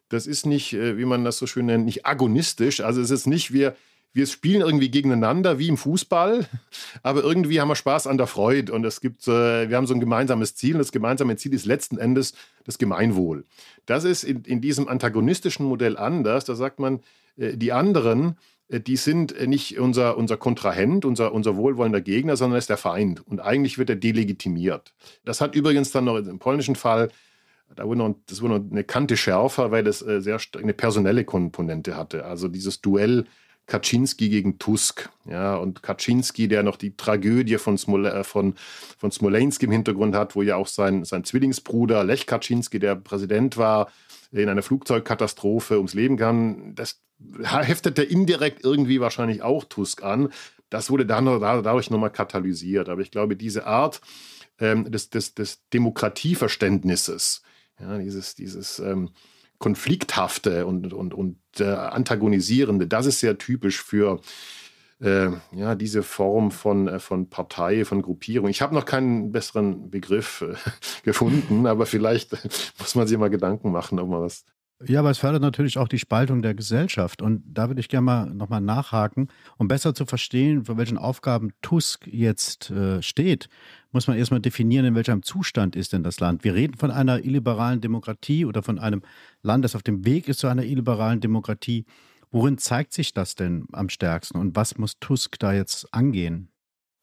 das ist nicht, äh, wie man das so schön nennt, nicht agonistisch. Also es ist nicht, wir, wir spielen irgendwie gegeneinander wie im Fußball, aber irgendwie haben wir Spaß an der Freude und es gibt, äh, wir haben so ein gemeinsames Ziel und das gemeinsame Ziel ist letzten Endes das Gemeinwohl. Das ist in, in diesem antagonistischen Modell anders. Da sagt man, äh, die anderen, die sind nicht unser, unser Kontrahent, unser, unser wohlwollender Gegner, sondern ist der Feind. Und eigentlich wird er delegitimiert. Das hat übrigens dann noch im polnischen Fall da wurde noch, das wurde noch eine Kante schärfer, weil es äh, sehr eine personelle Komponente hatte. Also dieses Duell Kaczynski gegen Tusk. Ja, und Kaczynski, der noch die Tragödie von, Smole, äh, von, von Smolensk im Hintergrund hat, wo ja auch sein, sein Zwillingsbruder Lech Kaczynski, der Präsident war, in einer Flugzeugkatastrophe ums Leben kam, das heftete indirekt irgendwie wahrscheinlich auch Tusk an. Das wurde dann dadurch nochmal katalysiert. Aber ich glaube, diese Art ähm, des, des, des Demokratieverständnisses, ja, dieses, dieses ähm, konflikthafte und, und, und äh, antagonisierende, das ist sehr typisch für äh, ja, diese Form von, äh, von Partei, von Gruppierung. Ich habe noch keinen besseren Begriff äh, gefunden, aber vielleicht muss man sich mal Gedanken machen, ob man was Ja, aber es fördert natürlich auch die Spaltung der Gesellschaft. Und da würde ich gerne mal nochmal nachhaken. Um besser zu verstehen, vor welchen Aufgaben Tusk jetzt äh, steht, muss man erstmal definieren, in welchem Zustand ist denn das Land. Wir reden von einer illiberalen Demokratie oder von einem Land, das auf dem Weg ist zu einer illiberalen Demokratie. Worin zeigt sich das denn am stärksten und was muss Tusk da jetzt angehen?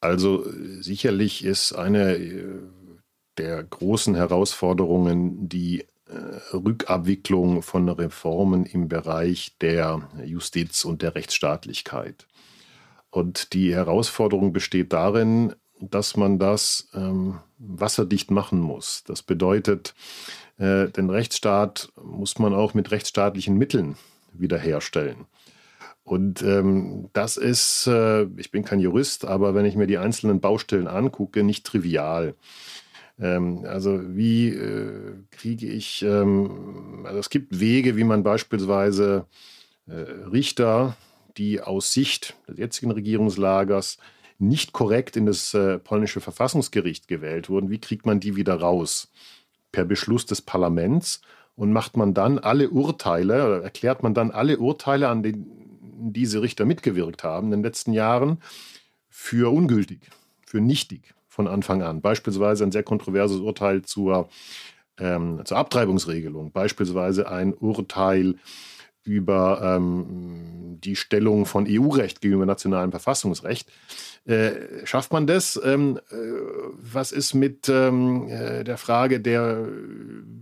Also sicherlich ist eine äh, der großen Herausforderungen die Rückabwicklung von Reformen im Bereich der Justiz und der Rechtsstaatlichkeit. Und die Herausforderung besteht darin, dass man das ähm, wasserdicht machen muss. Das bedeutet, äh, den Rechtsstaat muss man auch mit rechtsstaatlichen Mitteln wiederherstellen. Und ähm, das ist, äh, ich bin kein Jurist, aber wenn ich mir die einzelnen Baustellen angucke, nicht trivial. Ähm, also wie äh, kriege ich, ähm, also es gibt Wege, wie man beispielsweise äh, Richter, die aus Sicht des jetzigen Regierungslagers nicht korrekt in das äh, polnische Verfassungsgericht gewählt wurden, wie kriegt man die wieder raus? Per Beschluss des Parlaments und macht man dann alle Urteile erklärt man dann alle Urteile, an denen diese Richter mitgewirkt haben in den letzten Jahren, für ungültig, für nichtig von Anfang an. Beispielsweise ein sehr kontroverses Urteil zur, ähm, zur Abtreibungsregelung, beispielsweise ein Urteil über ähm, die Stellung von EU-Recht gegenüber nationalem Verfassungsrecht. Äh, schafft man das? Ähm, äh, was ist mit ähm, äh, der Frage der,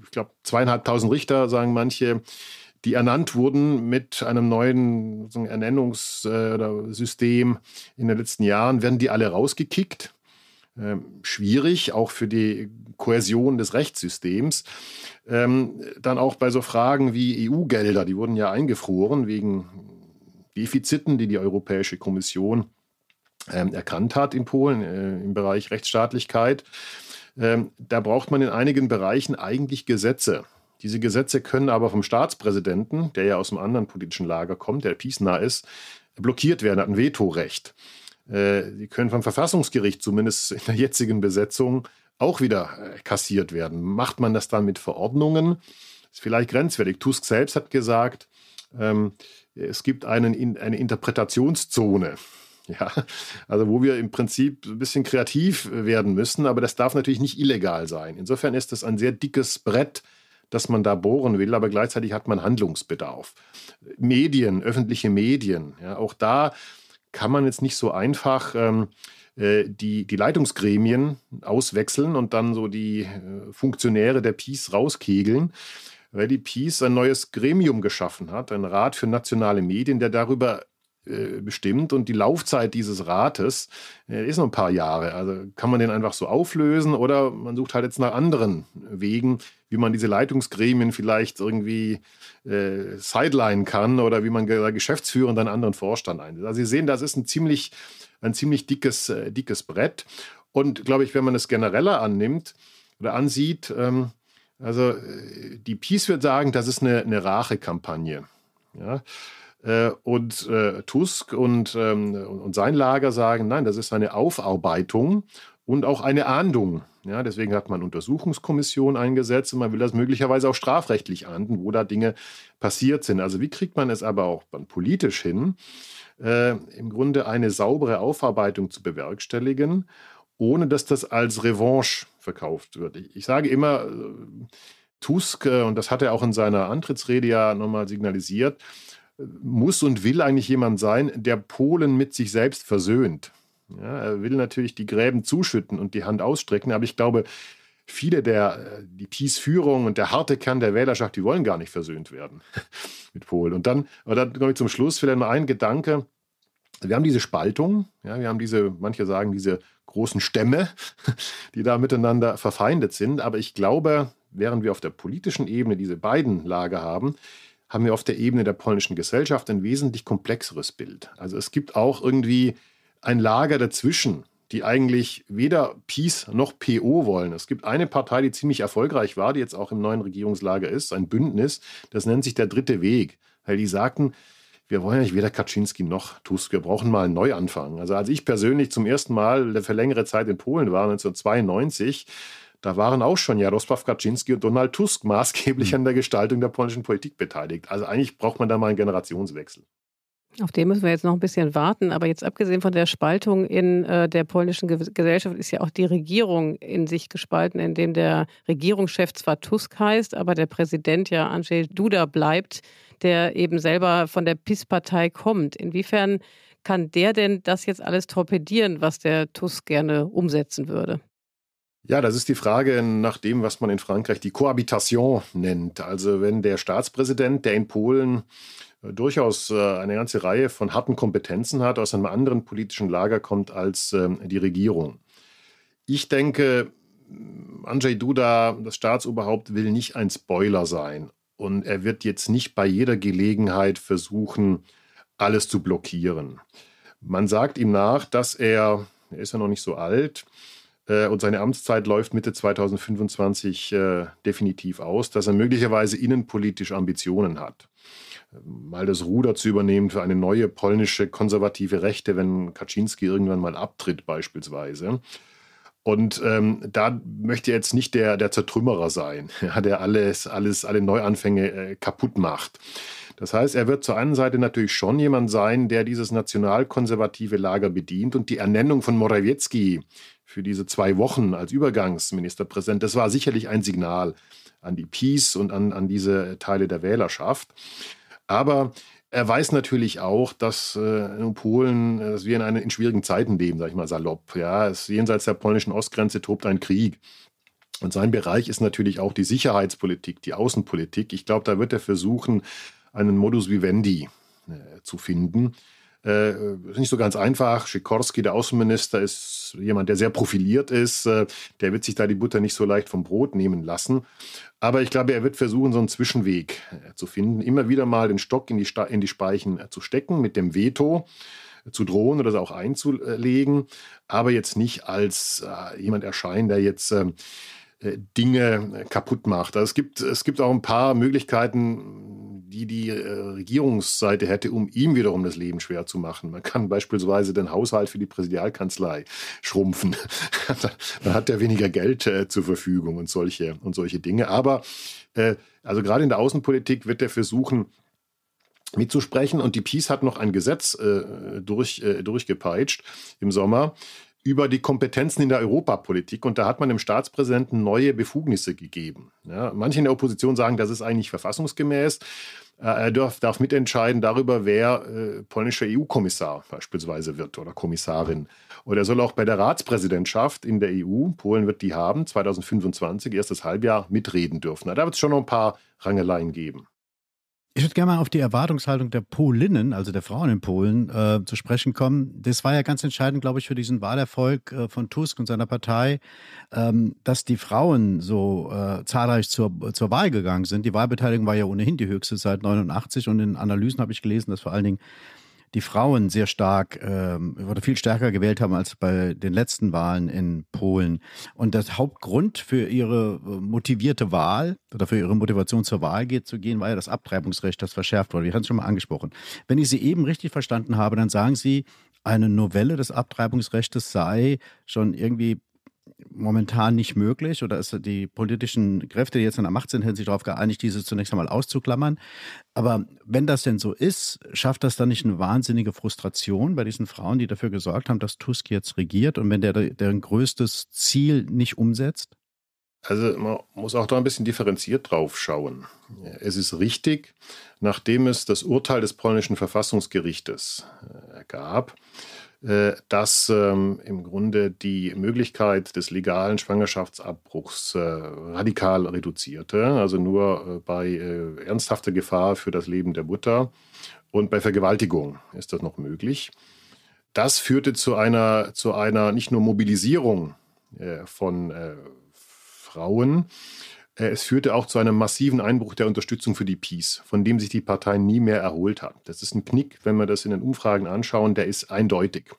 ich glaube, zweieinhalbtausend Richter, sagen manche, die ernannt wurden mit einem neuen Ernennungssystem in den letzten Jahren, werden die alle rausgekickt? Ähm, schwierig, auch für die Kohäsion des Rechtssystems. Ähm, dann auch bei so Fragen wie EU-Gelder, die wurden ja eingefroren wegen Defiziten, die die Europäische Kommission ähm, erkannt hat in Polen äh, im Bereich Rechtsstaatlichkeit. Da braucht man in einigen Bereichen eigentlich Gesetze. Diese Gesetze können aber vom Staatspräsidenten, der ja aus einem anderen politischen Lager kommt, der peace-nah ist, blockiert werden, hat ein Vetorecht. Äh, die können vom Verfassungsgericht, zumindest in der jetzigen Besetzung, auch wieder äh, kassiert werden. Macht man das dann mit Verordnungen? Ist vielleicht grenzwertig. Tusk selbst hat gesagt, ähm, es gibt einen, eine Interpretationszone. Ja, also wo wir im Prinzip ein bisschen kreativ werden müssen, aber das darf natürlich nicht illegal sein. Insofern ist das ein sehr dickes Brett, das man da bohren will, aber gleichzeitig hat man Handlungsbedarf. Medien, öffentliche Medien, ja, auch da kann man jetzt nicht so einfach ähm, äh, die, die Leitungsgremien auswechseln und dann so die äh, Funktionäre der Peace rauskegeln, weil die Peace ein neues Gremium geschaffen hat, ein Rat für nationale Medien, der darüber äh, bestimmt und die Laufzeit dieses Rates äh, ist noch ein paar Jahre. Also kann man den einfach so auflösen oder man sucht halt jetzt nach anderen Wegen, wie man diese Leitungsgremien vielleicht irgendwie äh, sideline kann oder wie man Geschäftsführer einen anderen Vorstand einsetzt. Also Sie sehen, das ist ein ziemlich, ein ziemlich dickes, äh, dickes Brett. Und glaube ich, wenn man es genereller annimmt oder ansieht, ähm, also äh, die Peace wird sagen, das ist eine, eine Rachekampagne. Ja? Äh, und äh, Tusk und, ähm, und sein Lager sagen, nein, das ist eine Aufarbeitung und auch eine Ahndung. Ja, deswegen hat man Untersuchungskommission eingesetzt und man will das möglicherweise auch strafrechtlich ahnden, wo da Dinge passiert sind. Also wie kriegt man es aber auch politisch hin, äh, im Grunde eine saubere Aufarbeitung zu bewerkstelligen, ohne dass das als Revanche verkauft wird. Ich, ich sage immer, äh, Tusk, und das hat er auch in seiner Antrittsrede ja nochmal signalisiert, muss und will eigentlich jemand sein, der Polen mit sich selbst versöhnt. Ja, er will natürlich die Gräben zuschütten und die Hand ausstrecken, aber ich glaube, viele der, die Peace-Führung und der harte Kern der Wählerschaft, die wollen gar nicht versöhnt werden mit Polen. Und dann, aber dann komme ich zum Schluss vielleicht mal ein Gedanke. Wir haben diese Spaltung, ja, wir haben diese, manche sagen, diese großen Stämme, die da miteinander verfeindet sind. Aber ich glaube, während wir auf der politischen Ebene diese beiden Lager haben, haben wir auf der Ebene der polnischen Gesellschaft ein wesentlich komplexeres Bild. Also es gibt auch irgendwie ein Lager dazwischen, die eigentlich weder Peace noch PO wollen. Es gibt eine Partei, die ziemlich erfolgreich war, die jetzt auch im neuen Regierungslager ist, ein Bündnis, das nennt sich der Dritte Weg, weil die sagten, wir wollen ja nicht weder Kaczynski noch Tusk, wir brauchen mal einen Neuanfang. Also als ich persönlich zum ersten Mal für längere Zeit in Polen war, 1992, da waren auch schon Jarosław Kaczynski und Donald Tusk maßgeblich mhm. an der Gestaltung der polnischen Politik beteiligt. Also eigentlich braucht man da mal einen Generationswechsel. Auf den müssen wir jetzt noch ein bisschen warten. Aber jetzt abgesehen von der Spaltung in äh, der polnischen Ge Gesellschaft ist ja auch die Regierung in sich gespalten, indem der Regierungschef zwar Tusk heißt, aber der Präsident ja Andrzej Duda bleibt, der eben selber von der PiS-Partei kommt. Inwiefern kann der denn das jetzt alles torpedieren, was der Tusk gerne umsetzen würde? Ja, das ist die Frage nach dem, was man in Frankreich die Cohabitation nennt. Also wenn der Staatspräsident, der in Polen äh, durchaus äh, eine ganze Reihe von harten Kompetenzen hat, aus einem anderen politischen Lager kommt als ähm, die Regierung. Ich denke, Andrzej Duda, das Staatsoberhaupt, will nicht ein Spoiler sein. Und er wird jetzt nicht bei jeder Gelegenheit versuchen, alles zu blockieren. Man sagt ihm nach, dass er, er ist ja noch nicht so alt, äh, und seine Amtszeit läuft Mitte 2025 äh, definitiv aus, dass er möglicherweise innenpolitisch Ambitionen hat. Mal das Ruder zu übernehmen für eine neue polnische konservative Rechte, wenn Kaczynski irgendwann mal abtritt, beispielsweise. Und ähm, da möchte er jetzt nicht der, der Zertrümmerer sein, ja, der alles, alles, alle Neuanfänge äh, kaputt macht. Das heißt, er wird zur einen Seite natürlich schon jemand sein, der dieses nationalkonservative Lager bedient und die Ernennung von Morawiecki für diese zwei Wochen als Übergangsministerpräsident, das war sicherlich ein Signal an die Peace und an, an diese Teile der Wählerschaft. Aber er weiß natürlich auch, dass äh, in Polen, dass wir in, eine, in schwierigen Zeiten leben, sage ich mal salopp. Ja, es, jenseits der polnischen Ostgrenze tobt ein Krieg. Und sein Bereich ist natürlich auch die Sicherheitspolitik, die Außenpolitik. Ich glaube, da wird er versuchen, einen Modus vivendi äh, zu finden, äh, nicht so ganz einfach. Sikorski, der Außenminister, ist jemand, der sehr profiliert ist. Äh, der wird sich da die Butter nicht so leicht vom Brot nehmen lassen. Aber ich glaube, er wird versuchen, so einen Zwischenweg äh, zu finden. Immer wieder mal den Stock in die, in die Speichen äh, zu stecken mit dem Veto zu drohen oder das auch einzulegen, aber jetzt nicht als jemand erscheinen, der jetzt äh, Dinge kaputt macht. Also es, gibt, es gibt auch ein paar Möglichkeiten, die die äh, Regierungsseite hätte, um ihm wiederum das Leben schwer zu machen. Man kann beispielsweise den Haushalt für die Präsidialkanzlei schrumpfen. Dann hat er weniger Geld äh, zur Verfügung und solche, und solche Dinge. Aber äh, also gerade in der Außenpolitik wird er versuchen, mitzusprechen. Und die Peace hat noch ein Gesetz äh, durch, äh, durchgepeitscht im Sommer, über die Kompetenzen in der Europapolitik. Und da hat man dem Staatspräsidenten neue Befugnisse gegeben. Ja, manche in der Opposition sagen, das ist eigentlich verfassungsgemäß. Äh, er darf, darf mitentscheiden darüber, wer äh, polnischer EU-Kommissar beispielsweise wird oder Kommissarin. Oder er soll auch bei der Ratspräsidentschaft in der EU, Polen wird die haben, 2025, erstes Halbjahr, mitreden dürfen. Da wird es schon noch ein paar Rangeleien geben. Ich würde gerne mal auf die Erwartungshaltung der Polinnen, also der Frauen in Polen, äh, zu sprechen kommen. Das war ja ganz entscheidend, glaube ich, für diesen Wahlerfolg äh, von Tusk und seiner Partei, ähm, dass die Frauen so äh, zahlreich zur, zur Wahl gegangen sind. Die Wahlbeteiligung war ja ohnehin die höchste seit 89 und in Analysen habe ich gelesen, dass vor allen Dingen die Frauen sehr stark ähm, oder viel stärker gewählt haben als bei den letzten Wahlen in Polen. Und das Hauptgrund für ihre äh, motivierte Wahl oder für ihre Motivation zur Wahl geht, zu gehen, war ja das Abtreibungsrecht, das verschärft wurde. Wir haben es schon mal angesprochen. Wenn ich Sie eben richtig verstanden habe, dann sagen Sie, eine Novelle des Abtreibungsrechts sei schon irgendwie momentan nicht möglich oder ist die politischen Kräfte, die jetzt an der Macht sind, hätten sich darauf geeinigt, diese zunächst einmal auszuklammern. Aber wenn das denn so ist, schafft das dann nicht eine wahnsinnige Frustration bei diesen Frauen, die dafür gesorgt haben, dass Tusk jetzt regiert und wenn der deren größtes Ziel nicht umsetzt? Also man muss auch da ein bisschen differenziert drauf schauen. Es ist richtig, nachdem es das Urteil des polnischen Verfassungsgerichtes äh, gab, äh, das ähm, im Grunde die Möglichkeit des legalen Schwangerschaftsabbruchs äh, radikal reduzierte. Also nur äh, bei äh, ernsthafter Gefahr für das Leben der Mutter und bei Vergewaltigung ist das noch möglich. Das führte zu einer, zu einer nicht nur Mobilisierung äh, von äh, Frauen, es führte auch zu einem massiven Einbruch der Unterstützung für die Peace, von dem sich die Partei nie mehr erholt hat. Das ist ein Knick, wenn wir das in den Umfragen anschauen, der ist eindeutig.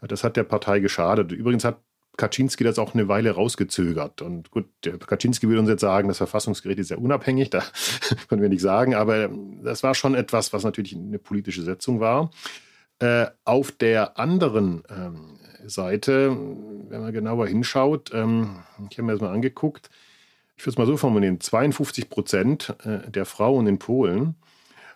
Das hat der Partei geschadet. Übrigens hat Kaczynski das auch eine Weile rausgezögert. Und gut, der Kaczynski würde uns jetzt sagen, das Verfassungsgericht ist ja unabhängig, da können wir nicht sagen, aber das war schon etwas, was natürlich eine politische Setzung war. Äh, auf der anderen ähm, Seite, wenn man genauer hinschaut, ähm, ich habe mir das mal angeguckt, ich würde es mal so formulieren, 52 Prozent äh, der Frauen in Polen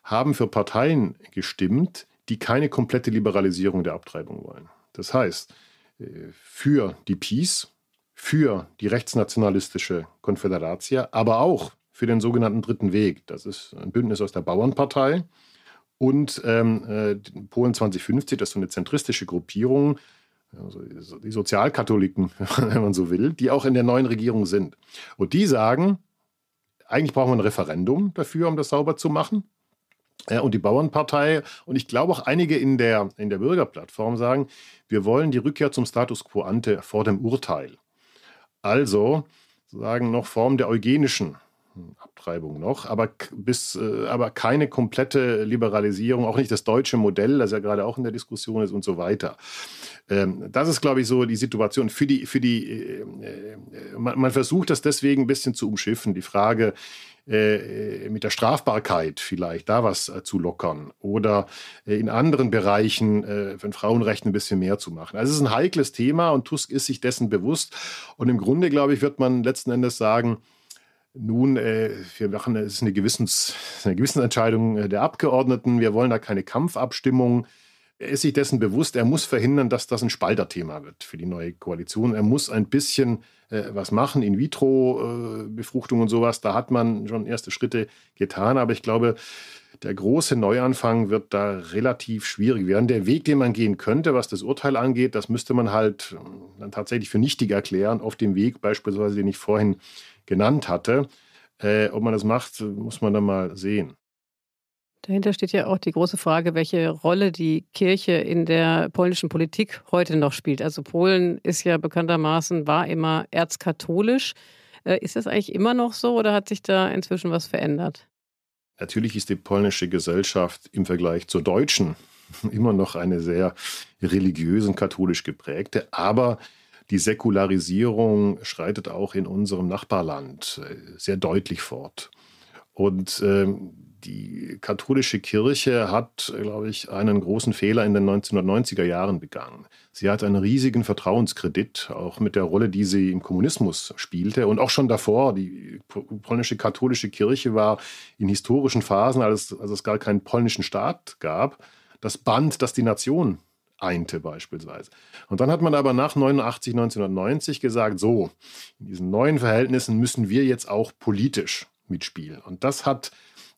haben für Parteien gestimmt, die keine komplette Liberalisierung der Abtreibung wollen. Das heißt, äh, für die Peace, für die rechtsnationalistische Konföderatia, aber auch für den sogenannten Dritten Weg. Das ist ein Bündnis aus der Bauernpartei und ähm, äh, Polen 2050, das ist so eine zentristische Gruppierung, also die Sozialkatholiken, wenn man so will, die auch in der neuen Regierung sind. Und die sagen, eigentlich brauchen wir ein Referendum dafür, um das sauber zu machen. Ja, und die Bauernpartei und ich glaube auch einige in der, in der Bürgerplattform sagen, wir wollen die Rückkehr zum Status quo ante vor dem Urteil. Also sagen noch Form der eugenischen Abtreibung noch, aber, bis, äh, aber keine komplette Liberalisierung, auch nicht das deutsche Modell, das ja gerade auch in der Diskussion ist und so weiter. Ähm, das ist, glaube ich, so die Situation. Für die, für die, äh, äh, man, versucht das deswegen ein bisschen zu umschiffen. Die Frage, mit der Strafbarkeit vielleicht da was zu lockern oder in anderen Bereichen von Frauenrechten ein bisschen mehr zu machen. Also es ist ein heikles Thema und Tusk ist sich dessen bewusst. Und im Grunde, glaube ich, wird man letzten Endes sagen, nun, äh, wir machen, es ist eine, Gewissens, eine Gewissensentscheidung äh, der Abgeordneten. Wir wollen da keine Kampfabstimmung. Er ist sich dessen bewusst, er muss verhindern, dass das ein Spalterthema wird für die neue Koalition. Er muss ein bisschen äh, was machen, In-vitro-Befruchtung äh, und sowas. Da hat man schon erste Schritte getan. Aber ich glaube, der große Neuanfang wird da relativ schwierig werden. Der Weg, den man gehen könnte, was das Urteil angeht, das müsste man halt äh, dann tatsächlich für nichtig erklären, auf dem Weg beispielsweise, den ich vorhin genannt hatte. Äh, ob man das macht, muss man dann mal sehen. Dahinter steht ja auch die große Frage, welche Rolle die Kirche in der polnischen Politik heute noch spielt. Also Polen ist ja bekanntermaßen, war immer erzkatholisch. Äh, ist das eigentlich immer noch so oder hat sich da inzwischen was verändert? Natürlich ist die polnische Gesellschaft im Vergleich zur deutschen immer noch eine sehr religiös und katholisch geprägte, aber die Säkularisierung schreitet auch in unserem Nachbarland äh, sehr deutlich fort. Und ähm, die katholische Kirche hat, glaube ich, einen großen Fehler in den 1990er Jahren begangen. Sie hat einen riesigen Vertrauenskredit, auch mit der Rolle, die sie im Kommunismus spielte. Und auch schon davor, die polnische katholische Kirche war in historischen Phasen, als, als es gar keinen polnischen Staat gab, das Band, das die Nation einte beispielsweise. Und dann hat man aber nach 89, 1990 gesagt, so, in diesen neuen Verhältnissen müssen wir jetzt auch politisch mitspielen. Und das hat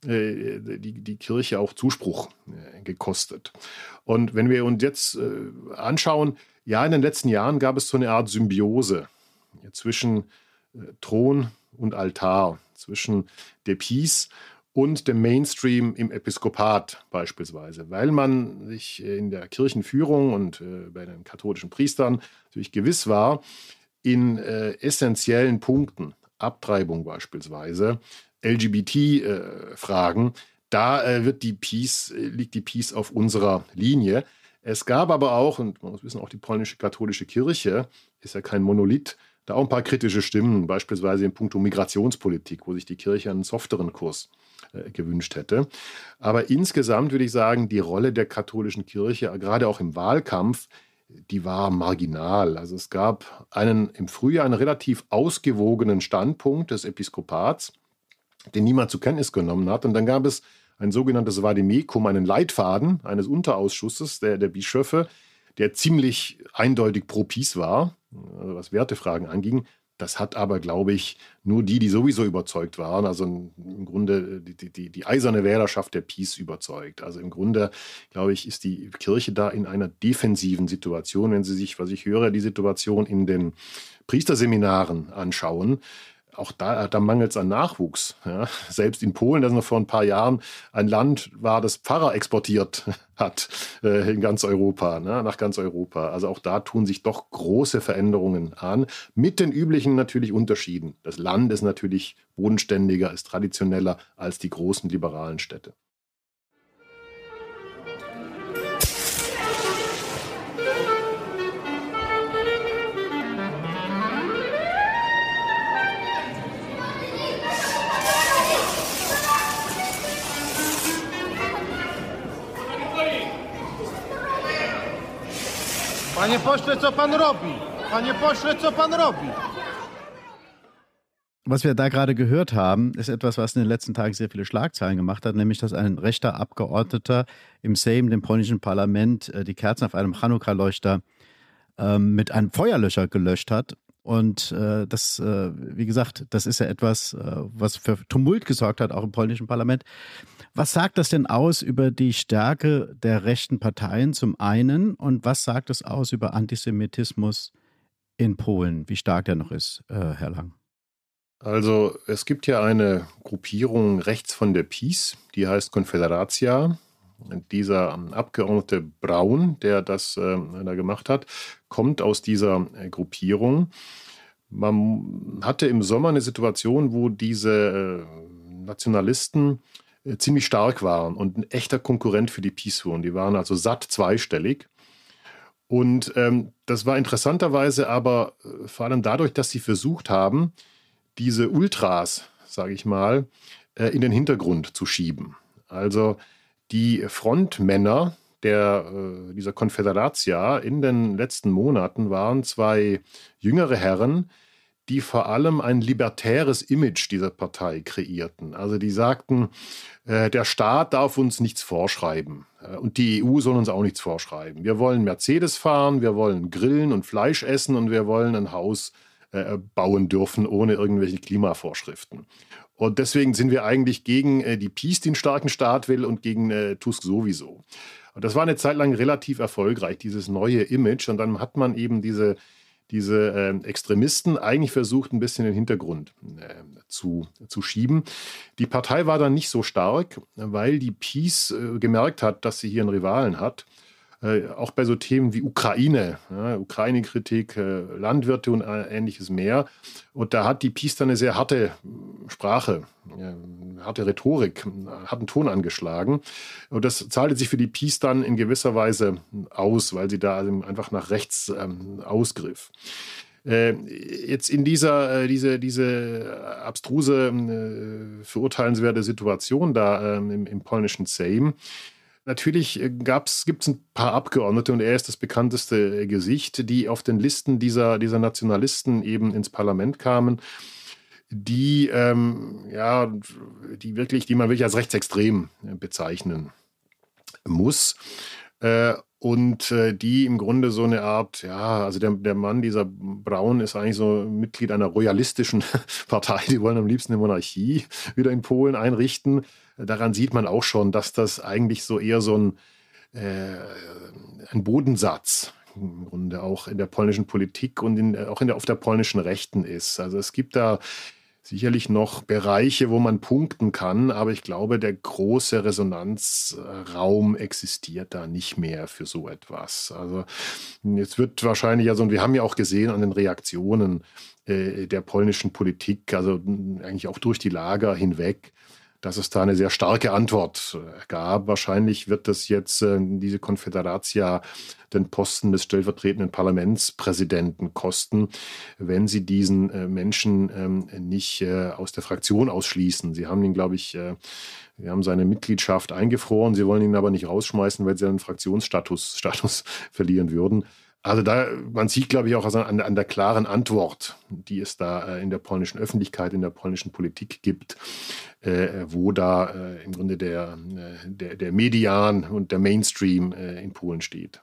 äh, die, die Kirche auch Zuspruch äh, gekostet. Und wenn wir uns jetzt äh, anschauen, ja, in den letzten Jahren gab es so eine Art Symbiose zwischen Thron und Altar, zwischen der Peace und dem Mainstream im Episkopat beispielsweise, weil man sich in der Kirchenführung und äh, bei den katholischen Priestern natürlich gewiss war, in äh, essentiellen Punkten, Abtreibung beispielsweise, LGBT-Fragen, äh, da äh, wird die Peace, äh, liegt die Peace auf unserer Linie. Es gab aber auch, und man muss wissen, auch die polnische katholische Kirche ist ja kein Monolith, da auch ein paar kritische Stimmen, beispielsweise in puncto Migrationspolitik, wo sich die Kirche einen softeren Kurs äh, gewünscht hätte. Aber insgesamt würde ich sagen, die Rolle der katholischen Kirche, gerade auch im Wahlkampf, die war marginal. Also es gab einen im Frühjahr einen relativ ausgewogenen Standpunkt des Episkopats, den niemand zur Kenntnis genommen hat. Und dann gab es ein sogenanntes Vademekum, einen Leitfaden eines Unterausschusses der, der Bischöfe, der ziemlich eindeutig pro Peace war, also was Wertefragen anging. Das hat aber, glaube ich, nur die, die sowieso überzeugt waren, also im Grunde die, die, die eiserne Wählerschaft der Peace überzeugt. Also im Grunde, glaube ich, ist die Kirche da in einer defensiven Situation. Wenn Sie sich, was ich höre, die Situation in den Priesterseminaren anschauen, auch da, da mangelt es an Nachwuchs. Ja. Selbst in Polen, das noch vor ein paar Jahren ein Land war, das Pfarrer exportiert hat äh, in ganz Europa, ne, nach ganz Europa. Also auch da tun sich doch große Veränderungen an, mit den üblichen natürlich Unterschieden. Das Land ist natürlich bodenständiger, ist traditioneller als die großen liberalen Städte. Panie pośle, co pan robi? Panie pośle, co pan robi? Was wir da gerade gehört haben, ist etwas, was in den letzten Tagen sehr viele Schlagzeilen gemacht hat, nämlich dass ein rechter Abgeordneter im Sejm, dem polnischen Parlament, äh, die Kerzen auf einem Chanukka-Leuchter ähm, mit einem Feuerlöscher gelöscht hat. Und äh, das, äh, wie gesagt, das ist ja etwas, äh, was für Tumult gesorgt hat, auch im polnischen Parlament. Was sagt das denn aus über die Stärke der rechten Parteien zum einen und was sagt es aus über Antisemitismus in Polen, wie stark der noch ist, äh, Herr Lang? Also es gibt ja eine Gruppierung rechts von der PiS, die heißt Konfederatia. Dieser Abgeordnete Braun, der das äh, da gemacht hat, kommt aus dieser äh, Gruppierung. Man hatte im Sommer eine Situation, wo diese äh, Nationalisten äh, ziemlich stark waren und ein echter Konkurrent für die wurden. Die waren also satt zweistellig. Und ähm, das war interessanterweise aber vor allem dadurch, dass sie versucht haben, diese Ultras, sage ich mal, äh, in den Hintergrund zu schieben. Also die Frontmänner der, äh, dieser Konföderatia in den letzten Monaten waren zwei jüngere Herren, die vor allem ein libertäres Image dieser Partei kreierten. Also die sagten, äh, der Staat darf uns nichts vorschreiben und die EU soll uns auch nichts vorschreiben. Wir wollen Mercedes fahren, wir wollen grillen und Fleisch essen und wir wollen ein Haus äh, bauen dürfen ohne irgendwelche Klimavorschriften. Und deswegen sind wir eigentlich gegen äh, die Peace, einen starken Staat will, und gegen äh, Tusk sowieso. Und das war eine Zeit lang relativ erfolgreich, dieses neue Image. Und dann hat man eben diese, diese äh, Extremisten eigentlich versucht, ein bisschen in den Hintergrund äh, zu, zu schieben. Die Partei war dann nicht so stark, weil die Peace äh, gemerkt hat, dass sie hier einen Rivalen hat äh, auch bei so Themen wie Ukraine, ja, Ukraine-Kritik, äh, Landwirte und äh, ähnliches mehr. Und da hat die Peace dann eine sehr harte Sprache, harte Rhetorik, harten Ton angeschlagen. Und das zahlte sich für die Peace dann in gewisser Weise aus, weil sie da einfach nach rechts ähm, ausgriff. Äh, jetzt in dieser diese, diese abstruse, äh, verurteilenswerte Situation da ähm, im, im polnischen Sejm Natürlich äh, gibt es ein paar Abgeordnete und er ist das bekannteste äh, Gesicht, die auf den Listen dieser, dieser Nationalisten eben ins Parlament kamen, die ähm, ja, die wirklich, die man wirklich als rechtsextrem äh, bezeichnen muss. Äh, und äh, die im Grunde so eine Art, ja, also der, der Mann, dieser Braun, ist eigentlich so Mitglied einer royalistischen Partei. Die wollen am liebsten eine Monarchie wieder in Polen einrichten daran sieht man auch schon, dass das eigentlich so eher so ein, äh, ein Bodensatz im Grunde auch in der polnischen Politik und in, auch in der, auf der polnischen Rechten ist. Also es gibt da sicherlich noch Bereiche, wo man punkten kann, aber ich glaube, der große Resonanzraum existiert da nicht mehr für so etwas. Also jetzt wird wahrscheinlich, also und wir haben ja auch gesehen an den Reaktionen äh, der polnischen Politik, also eigentlich auch durch die Lager hinweg, dass es da eine sehr starke Antwort äh, gab. Wahrscheinlich wird das jetzt äh, diese Konföderatia den Posten des stellvertretenden Parlamentspräsidenten kosten, wenn sie diesen äh, Menschen ähm, nicht äh, aus der Fraktion ausschließen. Sie haben ihn, glaube ich, äh, wir haben seine Mitgliedschaft eingefroren. Sie wollen ihn aber nicht rausschmeißen, weil sie einen Fraktionsstatus Status verlieren würden. Also da, man sieht, glaube ich, auch also an, an, der klaren Antwort, die es da äh, in der polnischen Öffentlichkeit, in der polnischen Politik gibt, äh, wo da äh, im Grunde der, äh, der, der Median und der Mainstream äh, in Polen steht.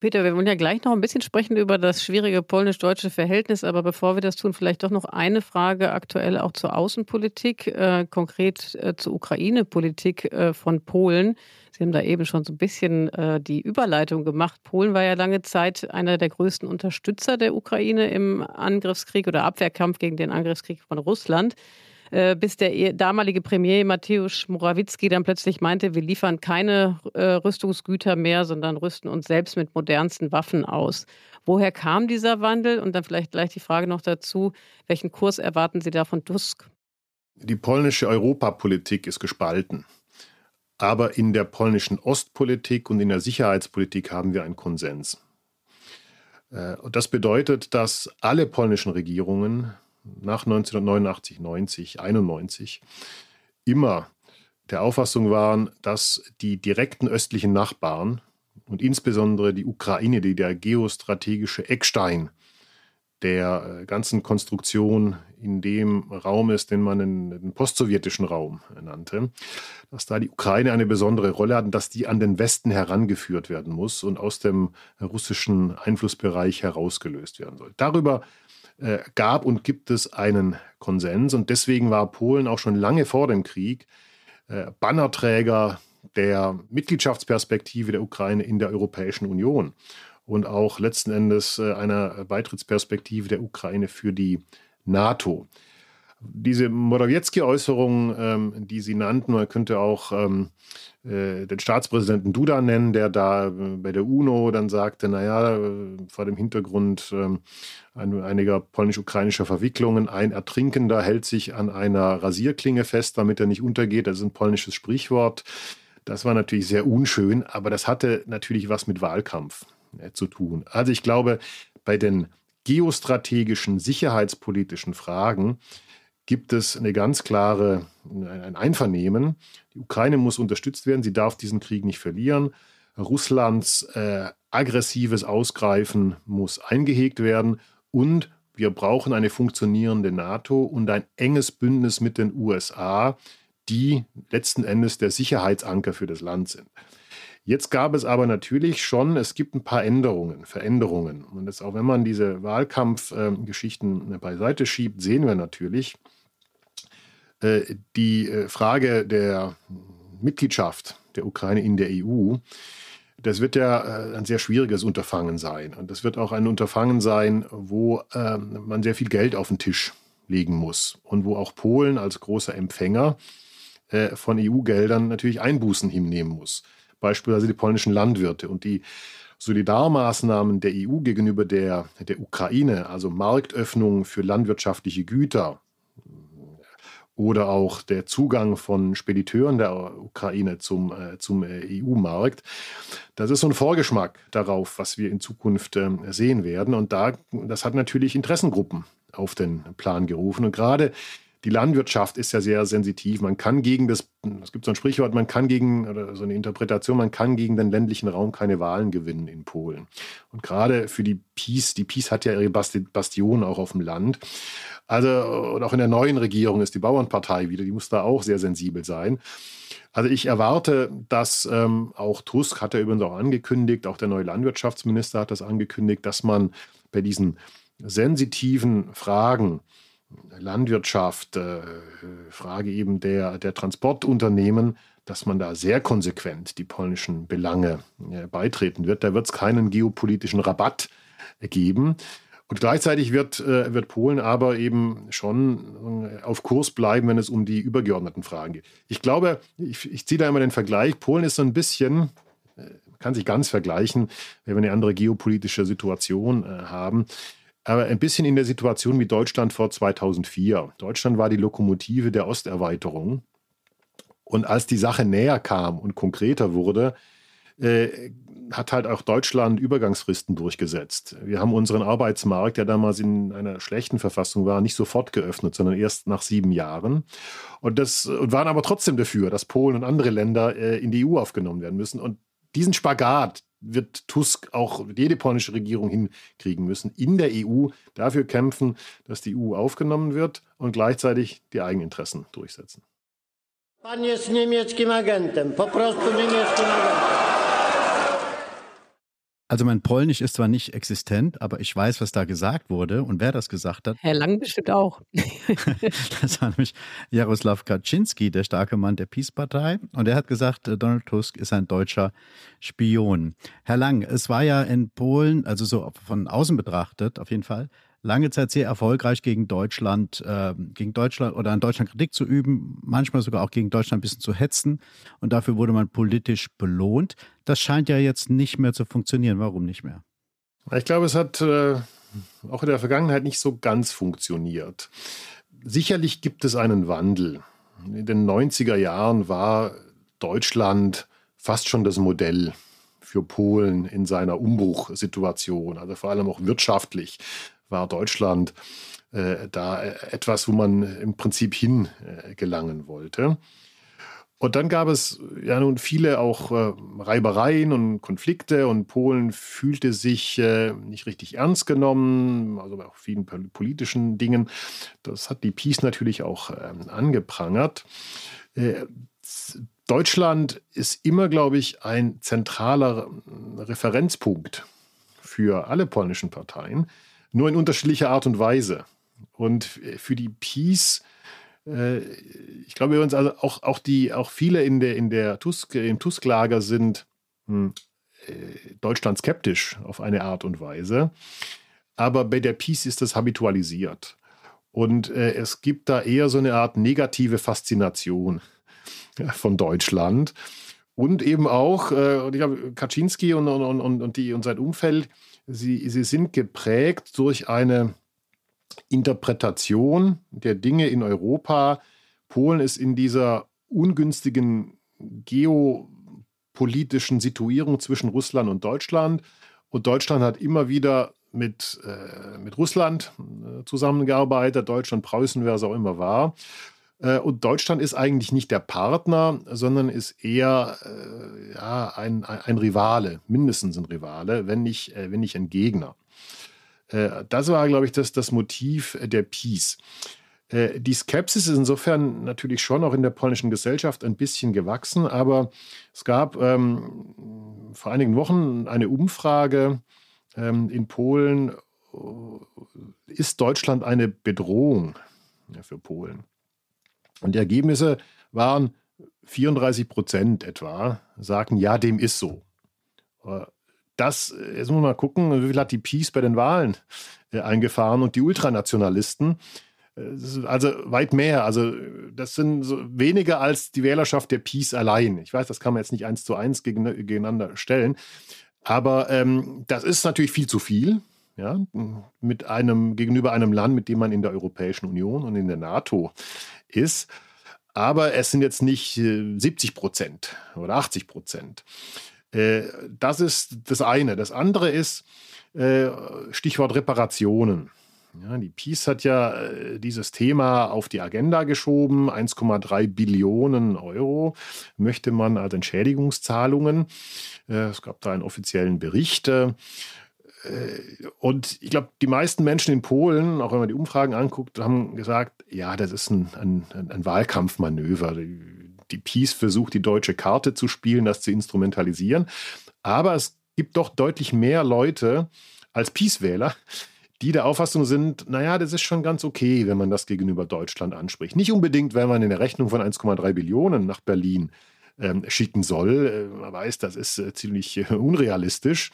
Peter, wir wollen ja gleich noch ein bisschen sprechen über das schwierige polnisch-deutsche Verhältnis, aber bevor wir das tun, vielleicht doch noch eine Frage aktuell auch zur Außenpolitik, äh, konkret zur Ukraine-Politik von Polen. Sie haben da eben schon so ein bisschen äh, die Überleitung gemacht. Polen war ja lange Zeit einer der größten Unterstützer der Ukraine im Angriffskrieg oder Abwehrkampf gegen den Angriffskrieg von Russland. Äh, bis der damalige Premier Mateusz Morawiecki dann plötzlich meinte, wir liefern keine äh, Rüstungsgüter mehr, sondern rüsten uns selbst mit modernsten Waffen aus. Woher kam dieser Wandel? Und dann vielleicht gleich die Frage noch dazu, welchen Kurs erwarten Sie da von Tusk? Die polnische Europapolitik ist gespalten. Aber in der polnischen Ostpolitik und in der Sicherheitspolitik haben wir einen Konsens. Äh, das bedeutet, dass alle polnischen Regierungen nach 1989, 90, 91 immer der Auffassung waren, dass die direkten östlichen Nachbarn, und insbesondere die Ukraine, die der geostrategische Eckstein der äh, ganzen Konstruktion in dem Raum ist, den man den postsowjetischen Raum nannte, dass da die Ukraine eine besondere Rolle hat und dass die an den Westen herangeführt werden muss und aus dem russischen Einflussbereich herausgelöst werden soll. Darüber äh, gab und gibt es einen Konsens und deswegen war Polen auch schon lange vor dem Krieg äh, Bannerträger der Mitgliedschaftsperspektive der Ukraine in der Europäischen Union und auch letzten Endes äh, einer Beitrittsperspektive der Ukraine für die NATO. Diese Morawiecki-Äußerung, ähm, die Sie nannten, man könnte auch ähm, äh, den Staatspräsidenten Duda nennen, der da äh, bei der UNO dann sagte, naja, äh, vor dem Hintergrund ähm, einiger polnisch-ukrainischer Verwicklungen, ein Ertrinkender hält sich an einer Rasierklinge fest, damit er nicht untergeht. Das ist ein polnisches Sprichwort. Das war natürlich sehr unschön, aber das hatte natürlich was mit Wahlkampf zu tun. Also ich glaube, bei den geostrategischen, sicherheitspolitischen Fragen gibt es eine ganz klare, ein Einvernehmen. Die Ukraine muss unterstützt werden, sie darf diesen Krieg nicht verlieren. Russlands äh, aggressives Ausgreifen muss eingehegt werden und wir brauchen eine funktionierende NATO und ein enges Bündnis mit den USA, die letzten Endes der Sicherheitsanker für das Land sind. Jetzt gab es aber natürlich schon, es gibt ein paar Änderungen, Veränderungen. Und das, auch wenn man diese Wahlkampfgeschichten äh, beiseite schiebt, sehen wir natürlich, äh, die äh, Frage der Mitgliedschaft der Ukraine in der EU, das wird ja ein sehr schwieriges Unterfangen sein. Und das wird auch ein Unterfangen sein, wo ähm, man sehr viel Geld auf den Tisch legen muss und wo auch Polen als großer Empfänger von EU-Geldern natürlich Einbußen hinnehmen muss. Beispielsweise die polnischen Landwirte und die Solidarmaßnahmen der EU gegenüber der, der Ukraine, also Marktöffnung für landwirtschaftliche Güter, oder auch der Zugang von Spediteuren der Ukraine zum, äh, zum äh, EU-Markt. Das ist so ein Vorgeschmack darauf, was wir in Zukunft äh, sehen werden. Und da, das hat natürlich Interessengruppen auf den Plan gerufen. Und gerade die Landwirtschaft ist ja sehr sensitiv. Man kann gegen das, es gibt so ein Sprichwort, man kann gegen, oder so eine Interpretation, man kann gegen den ländlichen Raum keine Wahlen gewinnen in Polen. Und gerade für die PiS, die PiS hat ja ihre Bastion auch auf dem Land. Also, und auch in der neuen Regierung ist die Bauernpartei wieder, die muss da auch sehr sensibel sein. Also ich erwarte, dass ähm, auch Tusk hat er übrigens auch angekündigt, auch der neue Landwirtschaftsminister hat das angekündigt, dass man bei diesen sensitiven Fragen Landwirtschaft, äh, Frage eben der, der Transportunternehmen, dass man da sehr konsequent die polnischen Belange äh, beitreten wird. Da wird es keinen geopolitischen Rabatt geben. Und gleichzeitig wird, äh, wird Polen aber eben schon auf Kurs bleiben, wenn es um die übergeordneten Fragen geht. Ich glaube, ich, ich ziehe da immer den Vergleich. Polen ist so ein bisschen, kann sich ganz vergleichen, wenn wir eine andere geopolitische Situation haben. Aber ein bisschen in der Situation wie Deutschland vor 2004. Deutschland war die Lokomotive der Osterweiterung. Und als die Sache näher kam und konkreter wurde, äh, hat halt auch Deutschland Übergangsfristen durchgesetzt. Wir haben unseren Arbeitsmarkt, der damals in einer schlechten Verfassung war, nicht sofort geöffnet, sondern erst nach sieben Jahren. Und, das, und waren aber trotzdem dafür, dass Polen und andere Länder äh, in die EU aufgenommen werden müssen. Und diesen Spagat wird Tusk auch jede polnische Regierung hinkriegen müssen, in der EU dafür kämpfen, dass die EU aufgenommen wird und gleichzeitig die Eigeninteressen durchsetzen. Pan jest niemieckim agentem, po prostu niemieckim agentem. Also mein Polnisch ist zwar nicht existent, aber ich weiß, was da gesagt wurde und wer das gesagt hat. Herr Lang bestimmt auch. das war nämlich Jaroslaw Kaczynski, der starke Mann der Peace-Partei. Und er hat gesagt, äh, Donald Tusk ist ein deutscher Spion. Herr Lang, es war ja in Polen, also so von außen betrachtet auf jeden Fall, lange Zeit sehr erfolgreich gegen Deutschland, äh, gegen Deutschland oder an Deutschland Kritik zu üben, manchmal sogar auch gegen Deutschland ein bisschen zu hetzen. Und dafür wurde man politisch belohnt. Das scheint ja jetzt nicht mehr zu funktionieren. Warum nicht mehr? Ich glaube, es hat äh, auch in der Vergangenheit nicht so ganz funktioniert. Sicherlich gibt es einen Wandel. In den 90er Jahren war Deutschland fast schon das Modell für Polen in seiner Umbruchsituation, also vor allem auch wirtschaftlich war Deutschland äh, da etwas, wo man im Prinzip hingelangen äh, wollte. Und dann gab es ja nun viele auch äh, Reibereien und Konflikte und Polen fühlte sich äh, nicht richtig ernst genommen, also bei vielen politischen Dingen. Das hat die Peace natürlich auch ähm, angeprangert. Äh, Deutschland ist immer, glaube ich, ein zentraler Referenzpunkt für alle polnischen Parteien, nur in unterschiedlicher Art und Weise. Und für die Peace äh, ich glaube übrigens also auch, auch die, auch viele in der, in der Tusk, im Tusk-Lager sind hm, äh, Deutschland skeptisch auf eine Art und Weise. Aber bei der Peace ist das habitualisiert. Und äh, es gibt da eher so eine Art negative Faszination von Deutschland. Und eben auch, äh, und ich glaube, Kaczynski und, und, und, und, die, und sein Umfeld, sie, sie sind geprägt durch eine Interpretation der Dinge in Europa. Polen ist in dieser ungünstigen geopolitischen Situierung zwischen Russland und Deutschland. Und Deutschland hat immer wieder mit, äh, mit Russland äh, zusammengearbeitet, Deutschland, Preußen, wer es auch immer war. Äh, und Deutschland ist eigentlich nicht der Partner, sondern ist eher äh, ja, ein, ein Rivale, mindestens ein Rivale, wenn nicht, äh, wenn nicht ein Gegner. Äh, das war, glaube ich, das, das Motiv der Peace. Äh, die Skepsis ist insofern natürlich schon auch in der polnischen Gesellschaft ein bisschen gewachsen, aber es gab ähm, vor einigen Wochen eine Umfrage ähm, in Polen, ist Deutschland eine Bedrohung für Polen? Und die Ergebnisse waren 34 Prozent etwa, sagten, ja, dem ist so das, äh, jetzt muss man mal gucken, wie viel hat die Peace bei den Wahlen äh, eingefahren und die Ultranationalisten. Äh, also weit mehr. Also das sind so weniger als die Wählerschaft der Peace allein. Ich weiß, das kann man jetzt nicht eins zu eins gegeneinander stellen. Aber ähm, das ist natürlich viel zu viel. Ja, mit einem, gegenüber einem Land, mit dem man in der Europäischen Union und in der NATO ist. Aber es sind jetzt nicht 70 Prozent oder 80 Prozent. Äh, das ist das eine. Das andere ist äh, Stichwort Reparationen. Ja, die Peace hat ja äh, dieses Thema auf die Agenda geschoben. 1,3 Billionen Euro möchte man als Entschädigungszahlungen. es gab da einen offiziellen Bericht. Und ich glaube, die meisten Menschen in Polen, auch wenn man die Umfragen anguckt, haben gesagt, ja, das ist ein, ein, ein Wahlkampfmanöver. Die die Peace versucht, die deutsche Karte zu spielen, das zu instrumentalisieren. Aber es gibt doch deutlich mehr Leute als Peace-Wähler, die der Auffassung sind, naja, das ist schon ganz okay, wenn man das gegenüber Deutschland anspricht. Nicht unbedingt, wenn man eine Rechnung von 1,3 Billionen nach Berlin ähm, schicken soll. Äh, man weiß, das ist äh, ziemlich äh, unrealistisch.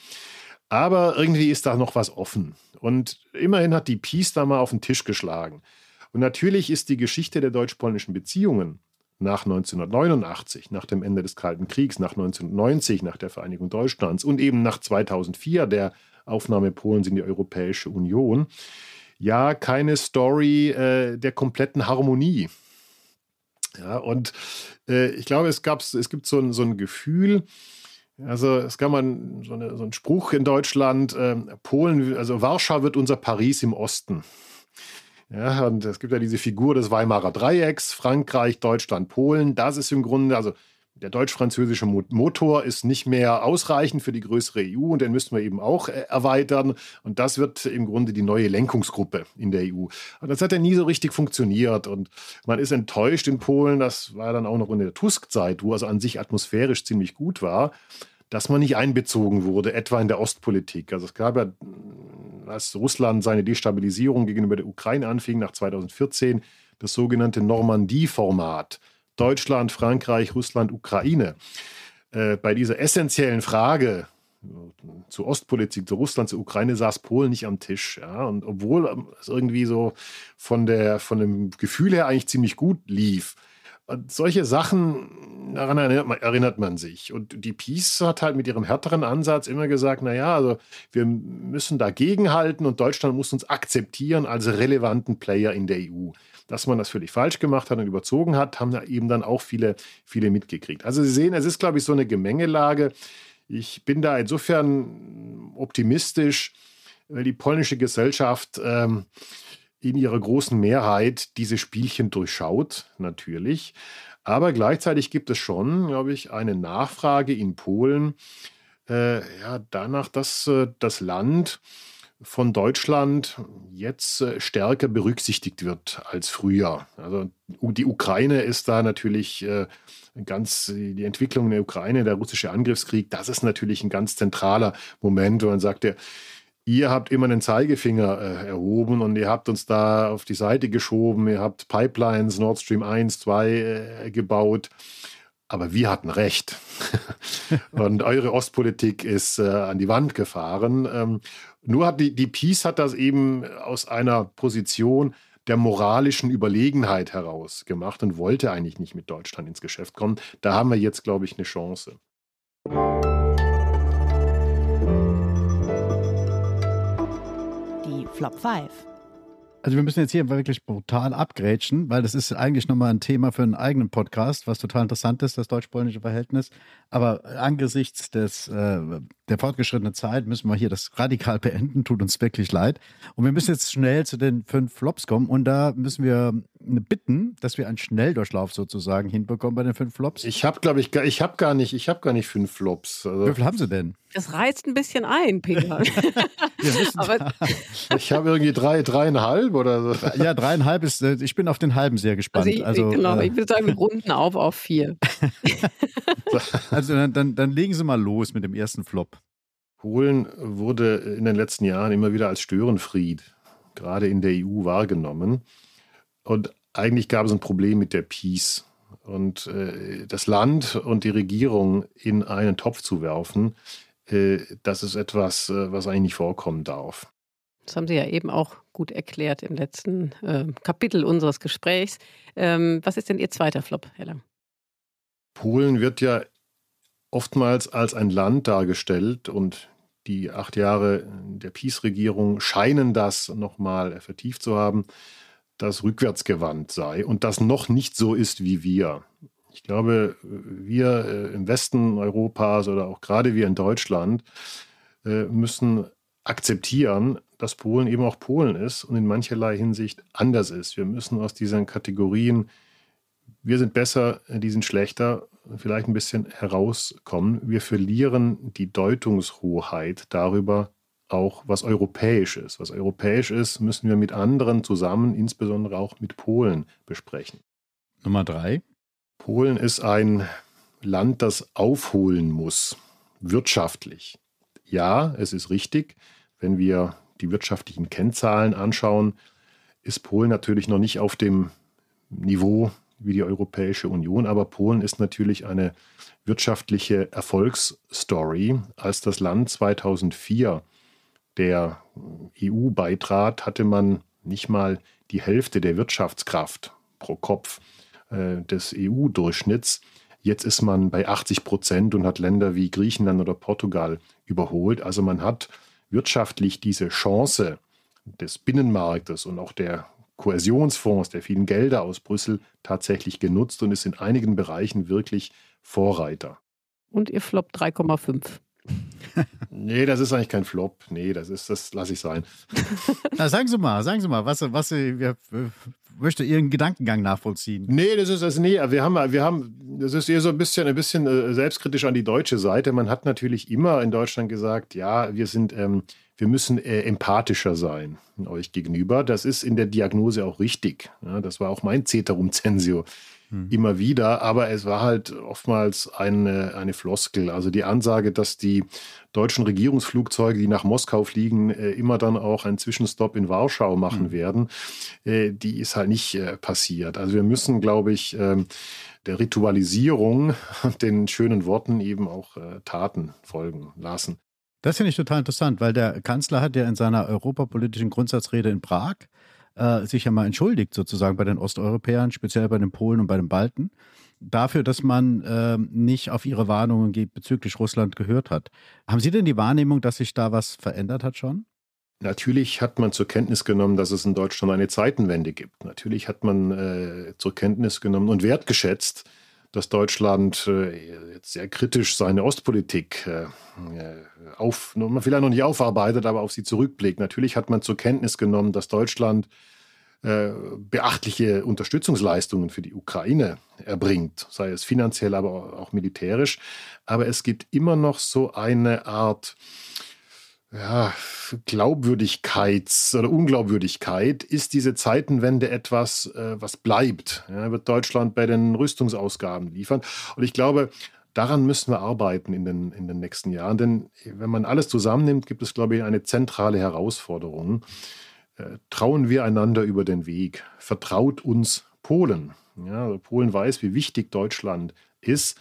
Aber irgendwie ist da noch was offen. Und immerhin hat die Peace da mal auf den Tisch geschlagen. Und natürlich ist die Geschichte der deutsch-polnischen Beziehungen nach 1989, nach dem Ende des Kalten Kriegs, nach 1990, nach der Vereinigung Deutschlands und eben nach 2004, der Aufnahme Polens in die Europäische Union, ja keine Story äh, der kompletten Harmonie. Ja, und äh, ich glaube, es, gab, es gibt so ein, so ein Gefühl, also es gab mal so, eine, so einen Spruch in Deutschland, äh, Polen, also Warschau wird unser Paris im Osten. Ja, und es gibt ja diese Figur des Weimarer Dreiecks, Frankreich, Deutschland, Polen. Das ist im Grunde, also der deutsch-französische Motor ist nicht mehr ausreichend für die größere EU und den müssten wir eben auch äh, erweitern. Und das wird im Grunde die neue Lenkungsgruppe in der EU. Und das hat ja nie so richtig funktioniert. Und man ist enttäuscht in Polen. Das war dann auch noch in der Tusk-Zeit, wo also an sich atmosphärisch ziemlich gut war dass man nicht einbezogen wurde, etwa in der Ostpolitik. Also es gab ja, als Russland seine Destabilisierung gegenüber der Ukraine anfing, nach 2014, das sogenannte Normandie-Format. Deutschland, Frankreich, Russland, Ukraine. Äh, bei dieser essentiellen Frage zur Ostpolitik, zu Russland, zur Ukraine saß Polen nicht am Tisch. Ja? Und obwohl es irgendwie so von, der, von dem Gefühl her eigentlich ziemlich gut lief, und solche Sachen, daran erinnert man, erinnert man, sich. Und die Peace hat halt mit ihrem härteren Ansatz immer gesagt, naja, also wir müssen dagegenhalten und Deutschland muss uns akzeptieren als relevanten Player in der EU. Dass man das völlig falsch gemacht hat und überzogen hat, haben da eben dann auch viele, viele mitgekriegt. Also Sie sehen, es ist, glaube ich, so eine Gemengelage. Ich bin da insofern optimistisch, weil die polnische Gesellschaft ähm, in ihrer großen Mehrheit diese Spielchen durchschaut, natürlich. Aber gleichzeitig gibt es schon, glaube ich, eine Nachfrage in Polen äh, ja, danach, dass äh, das Land von Deutschland jetzt äh, stärker berücksichtigt wird als früher. Also die Ukraine ist da natürlich äh, ganz, die Entwicklung in der Ukraine, der russische Angriffskrieg, das ist natürlich ein ganz zentraler Moment, wo man sagt, ihr habt immer den Zeigefinger äh, erhoben und ihr habt uns da auf die Seite geschoben, ihr habt Pipelines Nord Stream 1, 2 äh, gebaut. Aber wir hatten recht. und eure Ostpolitik ist äh, an die Wand gefahren. Ähm, nur hat die, die Peace hat das eben aus einer Position der moralischen Überlegenheit heraus gemacht und wollte eigentlich nicht mit Deutschland ins Geschäft kommen. Da haben wir jetzt, glaube ich, eine Chance. Die Flop 5. Also wir müssen jetzt hier wirklich brutal abgrätschen, weil das ist eigentlich nochmal ein Thema für einen eigenen Podcast, was total interessant ist, das deutsch-polnische Verhältnis. Aber angesichts des, äh, der fortgeschrittenen Zeit müssen wir hier das radikal beenden, tut uns wirklich leid. Und wir müssen jetzt schnell zu den fünf Flops kommen und da müssen wir bitten, dass wir einen Schnelldurchlauf sozusagen hinbekommen bei den fünf Flops. Ich habe, glaube ich, ich habe gar nicht, ich habe gar nicht fünf Flops. Also Wie viel haben Sie denn? Das reizt ein bisschen ein, Peter. Aber ich habe irgendwie drei, dreieinhalb oder so. Ja, dreieinhalb ist, äh, ich bin auf den halben sehr gespannt. Also, ich, also genau, äh, ich würde sagen, wir runden auf auf vier. also dann, dann, dann legen Sie mal los mit dem ersten Flop. Polen wurde in den letzten Jahren immer wieder als Störenfried, gerade in der EU, wahrgenommen. Und eigentlich gab es ein Problem mit der Peace. Und äh, das Land und die Regierung in einen Topf zu werfen, äh, das ist etwas, äh, was eigentlich nicht vorkommen darf. Das haben Sie ja eben auch gut erklärt im letzten äh, Kapitel unseres Gesprächs. Ähm, was ist denn Ihr zweiter Flop, Herr Lang? Polen wird ja oftmals als ein Land dargestellt und die acht Jahre der Peace-Regierung scheinen das nochmal vertieft zu haben, das rückwärtsgewandt sei und das noch nicht so ist wie wir. Ich glaube, wir äh, im Westen Europas oder auch gerade wir in Deutschland äh, müssen akzeptieren, dass Polen eben auch Polen ist und in mancherlei Hinsicht anders ist. Wir müssen aus diesen Kategorien, wir sind besser, die sind schlechter, vielleicht ein bisschen herauskommen. Wir verlieren die Deutungshoheit darüber, auch was europäisch ist. Was europäisch ist, müssen wir mit anderen zusammen, insbesondere auch mit Polen, besprechen. Nummer drei. Polen ist ein Land, das aufholen muss, wirtschaftlich. Ja, es ist richtig, wenn wir die wirtschaftlichen Kennzahlen anschauen, ist Polen natürlich noch nicht auf dem Niveau wie die Europäische Union, aber Polen ist natürlich eine wirtschaftliche Erfolgsstory. Als das Land 2004 der EU beitrat, hatte man nicht mal die Hälfte der Wirtschaftskraft pro Kopf äh, des EU-Durchschnitts. Jetzt ist man bei 80 Prozent und hat Länder wie Griechenland oder Portugal überholt. Also man hat wirtschaftlich diese Chance des Binnenmarktes und auch der Kohäsionsfonds, der vielen Gelder aus Brüssel tatsächlich genutzt und ist in einigen Bereichen wirklich Vorreiter. Und ihr Flop 3,5. Nee, das ist eigentlich kein Flop. Nee, das ist, das lasse ich sein. Na, sagen Sie mal, sagen Sie mal, was, was wir, möchte Ihren Gedankengang nachvollziehen. Nee, das ist das nee, wir haben wir haben das ist eher so ein bisschen ein bisschen äh, selbstkritisch an die deutsche Seite. Man hat natürlich immer in Deutschland gesagt, ja, wir sind ähm, wir müssen äh, empathischer sein euch gegenüber. Das ist in der Diagnose auch richtig. Ja, das war auch mein Ceterum censio hm. immer wieder, aber es war halt oftmals eine, eine Floskel. Also die Ansage, dass die deutschen Regierungsflugzeuge, die nach Moskau fliegen, äh, immer dann auch einen Zwischenstopp in Warschau machen hm. werden, äh, die ist halt nicht äh, passiert. Also wir müssen, glaube ich, ähm, der Ritualisierung und den schönen Worten eben auch Taten folgen lassen. Das finde ich total interessant, weil der Kanzler hat ja in seiner europapolitischen Grundsatzrede in Prag äh, sich ja mal entschuldigt, sozusagen bei den Osteuropäern, speziell bei den Polen und bei den Balten, dafür, dass man äh, nicht auf ihre Warnungen bezüglich Russland gehört hat. Haben Sie denn die Wahrnehmung, dass sich da was verändert hat schon? Natürlich hat man zur Kenntnis genommen, dass es in Deutschland eine Zeitenwende gibt. Natürlich hat man äh, zur Kenntnis genommen und wertgeschätzt, dass Deutschland äh, jetzt sehr kritisch seine Ostpolitik äh, äh auf, vielleicht noch nicht aufarbeitet, aber auf sie zurückblickt. Natürlich hat man zur Kenntnis genommen, dass Deutschland äh, beachtliche Unterstützungsleistungen für die Ukraine erbringt, sei es finanziell, aber auch militärisch. Aber es gibt immer noch so eine Art ja, Glaubwürdigkeits- oder Unglaubwürdigkeit. Ist diese Zeitenwende etwas, äh, was bleibt? Ja, wird Deutschland bei den Rüstungsausgaben liefern? Und ich glaube, daran müssen wir arbeiten in den, in den nächsten Jahren. Denn wenn man alles zusammennimmt, gibt es, glaube ich, eine zentrale Herausforderung. Äh, trauen wir einander über den Weg? Vertraut uns Polen? Ja, Polen weiß, wie wichtig Deutschland ist.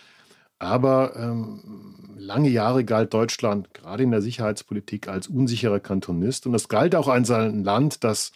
Aber ähm, lange Jahre galt Deutschland gerade in der Sicherheitspolitik als unsicherer Kantonist. Und das galt auch als ein Land, das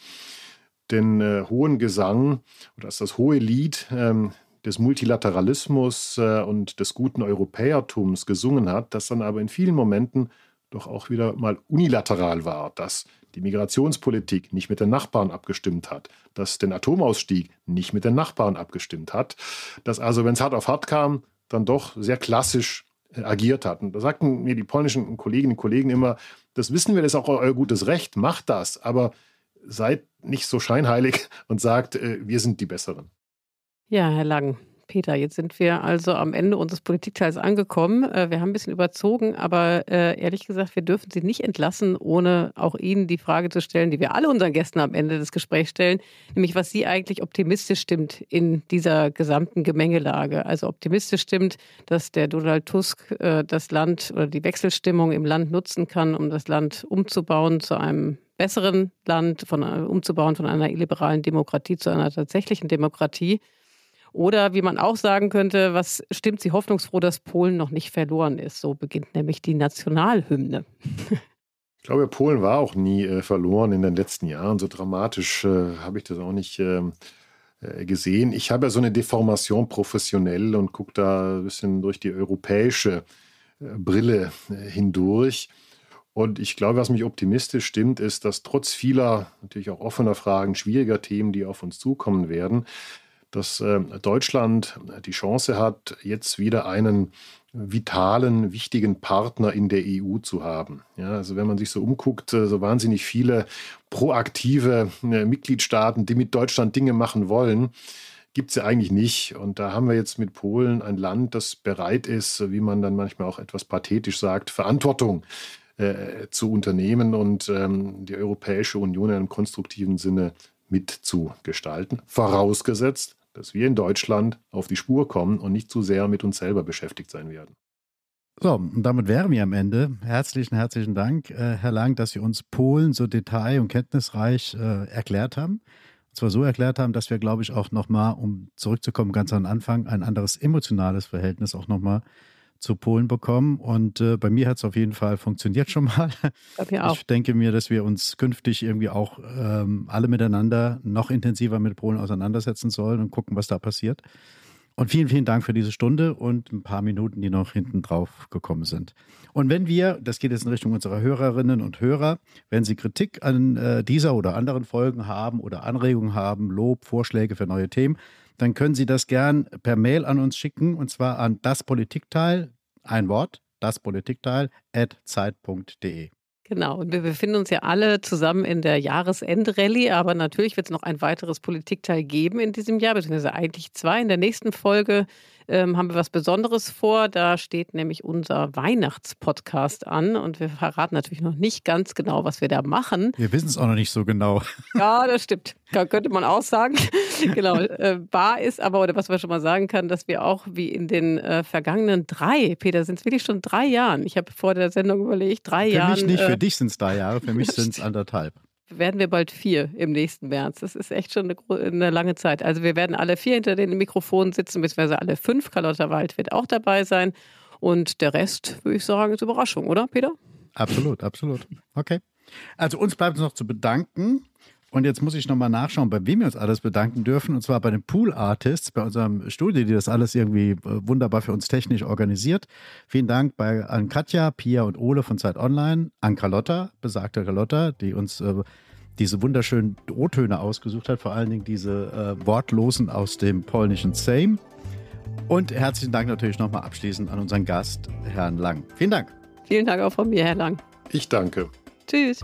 den äh, hohen Gesang oder als das hohe Lied ähm, des Multilateralismus äh, und des guten Europäertums gesungen hat, das dann aber in vielen Momenten doch auch wieder mal unilateral war, dass die Migrationspolitik nicht mit den Nachbarn abgestimmt hat, dass den Atomausstieg nicht mit den Nachbarn abgestimmt hat, dass also, wenn es hart auf hart kam, dann doch sehr klassisch äh, agiert hat. Und da sagten mir die polnischen Kolleginnen und Kollegen immer, das wissen wir, das ist auch euer gutes Recht, macht das, aber seid nicht so scheinheilig und sagt, äh, wir sind die Besseren. Ja, Herr Lang, Peter, jetzt sind wir also am Ende unseres Politikteils angekommen. Äh, wir haben ein bisschen überzogen, aber äh, ehrlich gesagt, wir dürfen Sie nicht entlassen, ohne auch Ihnen die Frage zu stellen, die wir alle unseren Gästen am Ende des Gesprächs stellen, nämlich was Sie eigentlich optimistisch stimmt in dieser gesamten Gemengelage. Also optimistisch stimmt, dass der Donald Tusk äh, das Land oder die Wechselstimmung im Land nutzen kann, um das Land umzubauen zu einem besseren Land, von, umzubauen von einer illiberalen Demokratie zu einer tatsächlichen Demokratie. Oder wie man auch sagen könnte, was stimmt sie hoffnungsfroh, dass Polen noch nicht verloren ist? So beginnt nämlich die Nationalhymne. Ich glaube, Polen war auch nie äh, verloren in den letzten Jahren. So dramatisch äh, habe ich das auch nicht ähm, äh, gesehen. Ich habe ja so eine Deformation professionell und gucke da ein bisschen durch die europäische äh, Brille äh, hindurch. Und ich glaube, was mich optimistisch stimmt, ist, dass trotz vieler, natürlich auch offener Fragen, schwieriger Themen, die auf uns zukommen werden, dass äh, Deutschland die Chance hat, jetzt wieder einen vitalen, wichtigen Partner in der EU zu haben. Ja, also wenn man sich so umguckt, äh, so wahnsinnig viele proaktive äh, Mitgliedstaaten, die mit Deutschland Dinge machen wollen, gibt es ja eigentlich nicht. Und da haben wir jetzt mit Polen ein Land, das bereit ist, wie man dann manchmal auch etwas pathetisch sagt, Verantwortung äh, zu unternehmen und ähm, die Europäische Union in einem konstruktiven Sinne mitzugestalten. Vorausgesetzt, dass wir in Deutschland auf die Spur kommen und nicht zu sehr mit uns selber beschäftigt sein werden. So, und damit wären wir am Ende. Herzlichen, herzlichen Dank, äh, Herr Lang, dass Sie uns Polen so detail- und kenntnisreich äh, erklärt haben. Und zwar so erklärt haben, dass wir, glaube ich, auch nochmal, um zurückzukommen ganz am Anfang, ein anderes emotionales Verhältnis auch nochmal zu Polen bekommen. Und äh, bei mir hat es auf jeden Fall funktioniert schon mal. Ich, auch. ich denke mir, dass wir uns künftig irgendwie auch ähm, alle miteinander noch intensiver mit Polen auseinandersetzen sollen und gucken, was da passiert. Und vielen, vielen Dank für diese Stunde und ein paar Minuten, die noch hinten drauf gekommen sind. Und wenn wir, das geht jetzt in Richtung unserer Hörerinnen und Hörer, wenn Sie Kritik an äh, dieser oder anderen Folgen haben oder Anregungen haben, Lob, Vorschläge für neue Themen, dann können Sie das gern per Mail an uns schicken und zwar an das Politikteil, ein Wort, das Politikteil, at zeit.de. Genau, und wir befinden uns ja alle zusammen in der Jahresendrallye, aber natürlich wird es noch ein weiteres Politikteil geben in diesem Jahr, beziehungsweise eigentlich zwei. In der nächsten Folge ähm, haben wir was Besonderes vor. Da steht nämlich unser Weihnachtspodcast an und wir verraten natürlich noch nicht ganz genau, was wir da machen. Wir wissen es auch noch nicht so genau. Ja, das stimmt. Da könnte man auch sagen. genau. Äh, wahr ist aber, oder was man schon mal sagen kann, dass wir auch wie in den äh, vergangenen drei, Peter, sind es wirklich schon drei Jahren. Ich habe vor der Sendung überlegt, drei Jahre. Für mich nicht, äh, für dich sind es drei Jahre, für mich sind es anderthalb werden wir bald vier im nächsten März. Das ist echt schon eine, eine, lange Zeit. Also wir werden alle vier hinter den Mikrofonen sitzen, beziehungsweise alle fünf. Carlotta Wald wird auch dabei sein. Und der Rest, würde ich sagen, ist Überraschung, oder Peter? Absolut, absolut. Okay. Also uns bleibt es noch zu bedanken und jetzt muss ich nochmal nachschauen, bei wem wir uns alles bedanken dürfen. Und zwar bei den Pool Artists, bei unserem Studio, die das alles irgendwie äh, wunderbar für uns technisch organisiert. Vielen Dank bei an Katja, Pia und Ole von Zeit Online, an Carlotta, besagte Carlotta, die uns äh, diese wunderschönen O-Töne ausgesucht hat, vor allen Dingen diese äh, Wortlosen aus dem polnischen Sejm. Und herzlichen Dank natürlich nochmal abschließend an unseren Gast, Herrn Lang. Vielen Dank. Vielen Dank auch von mir, Herr Lang. Ich danke. Tschüss.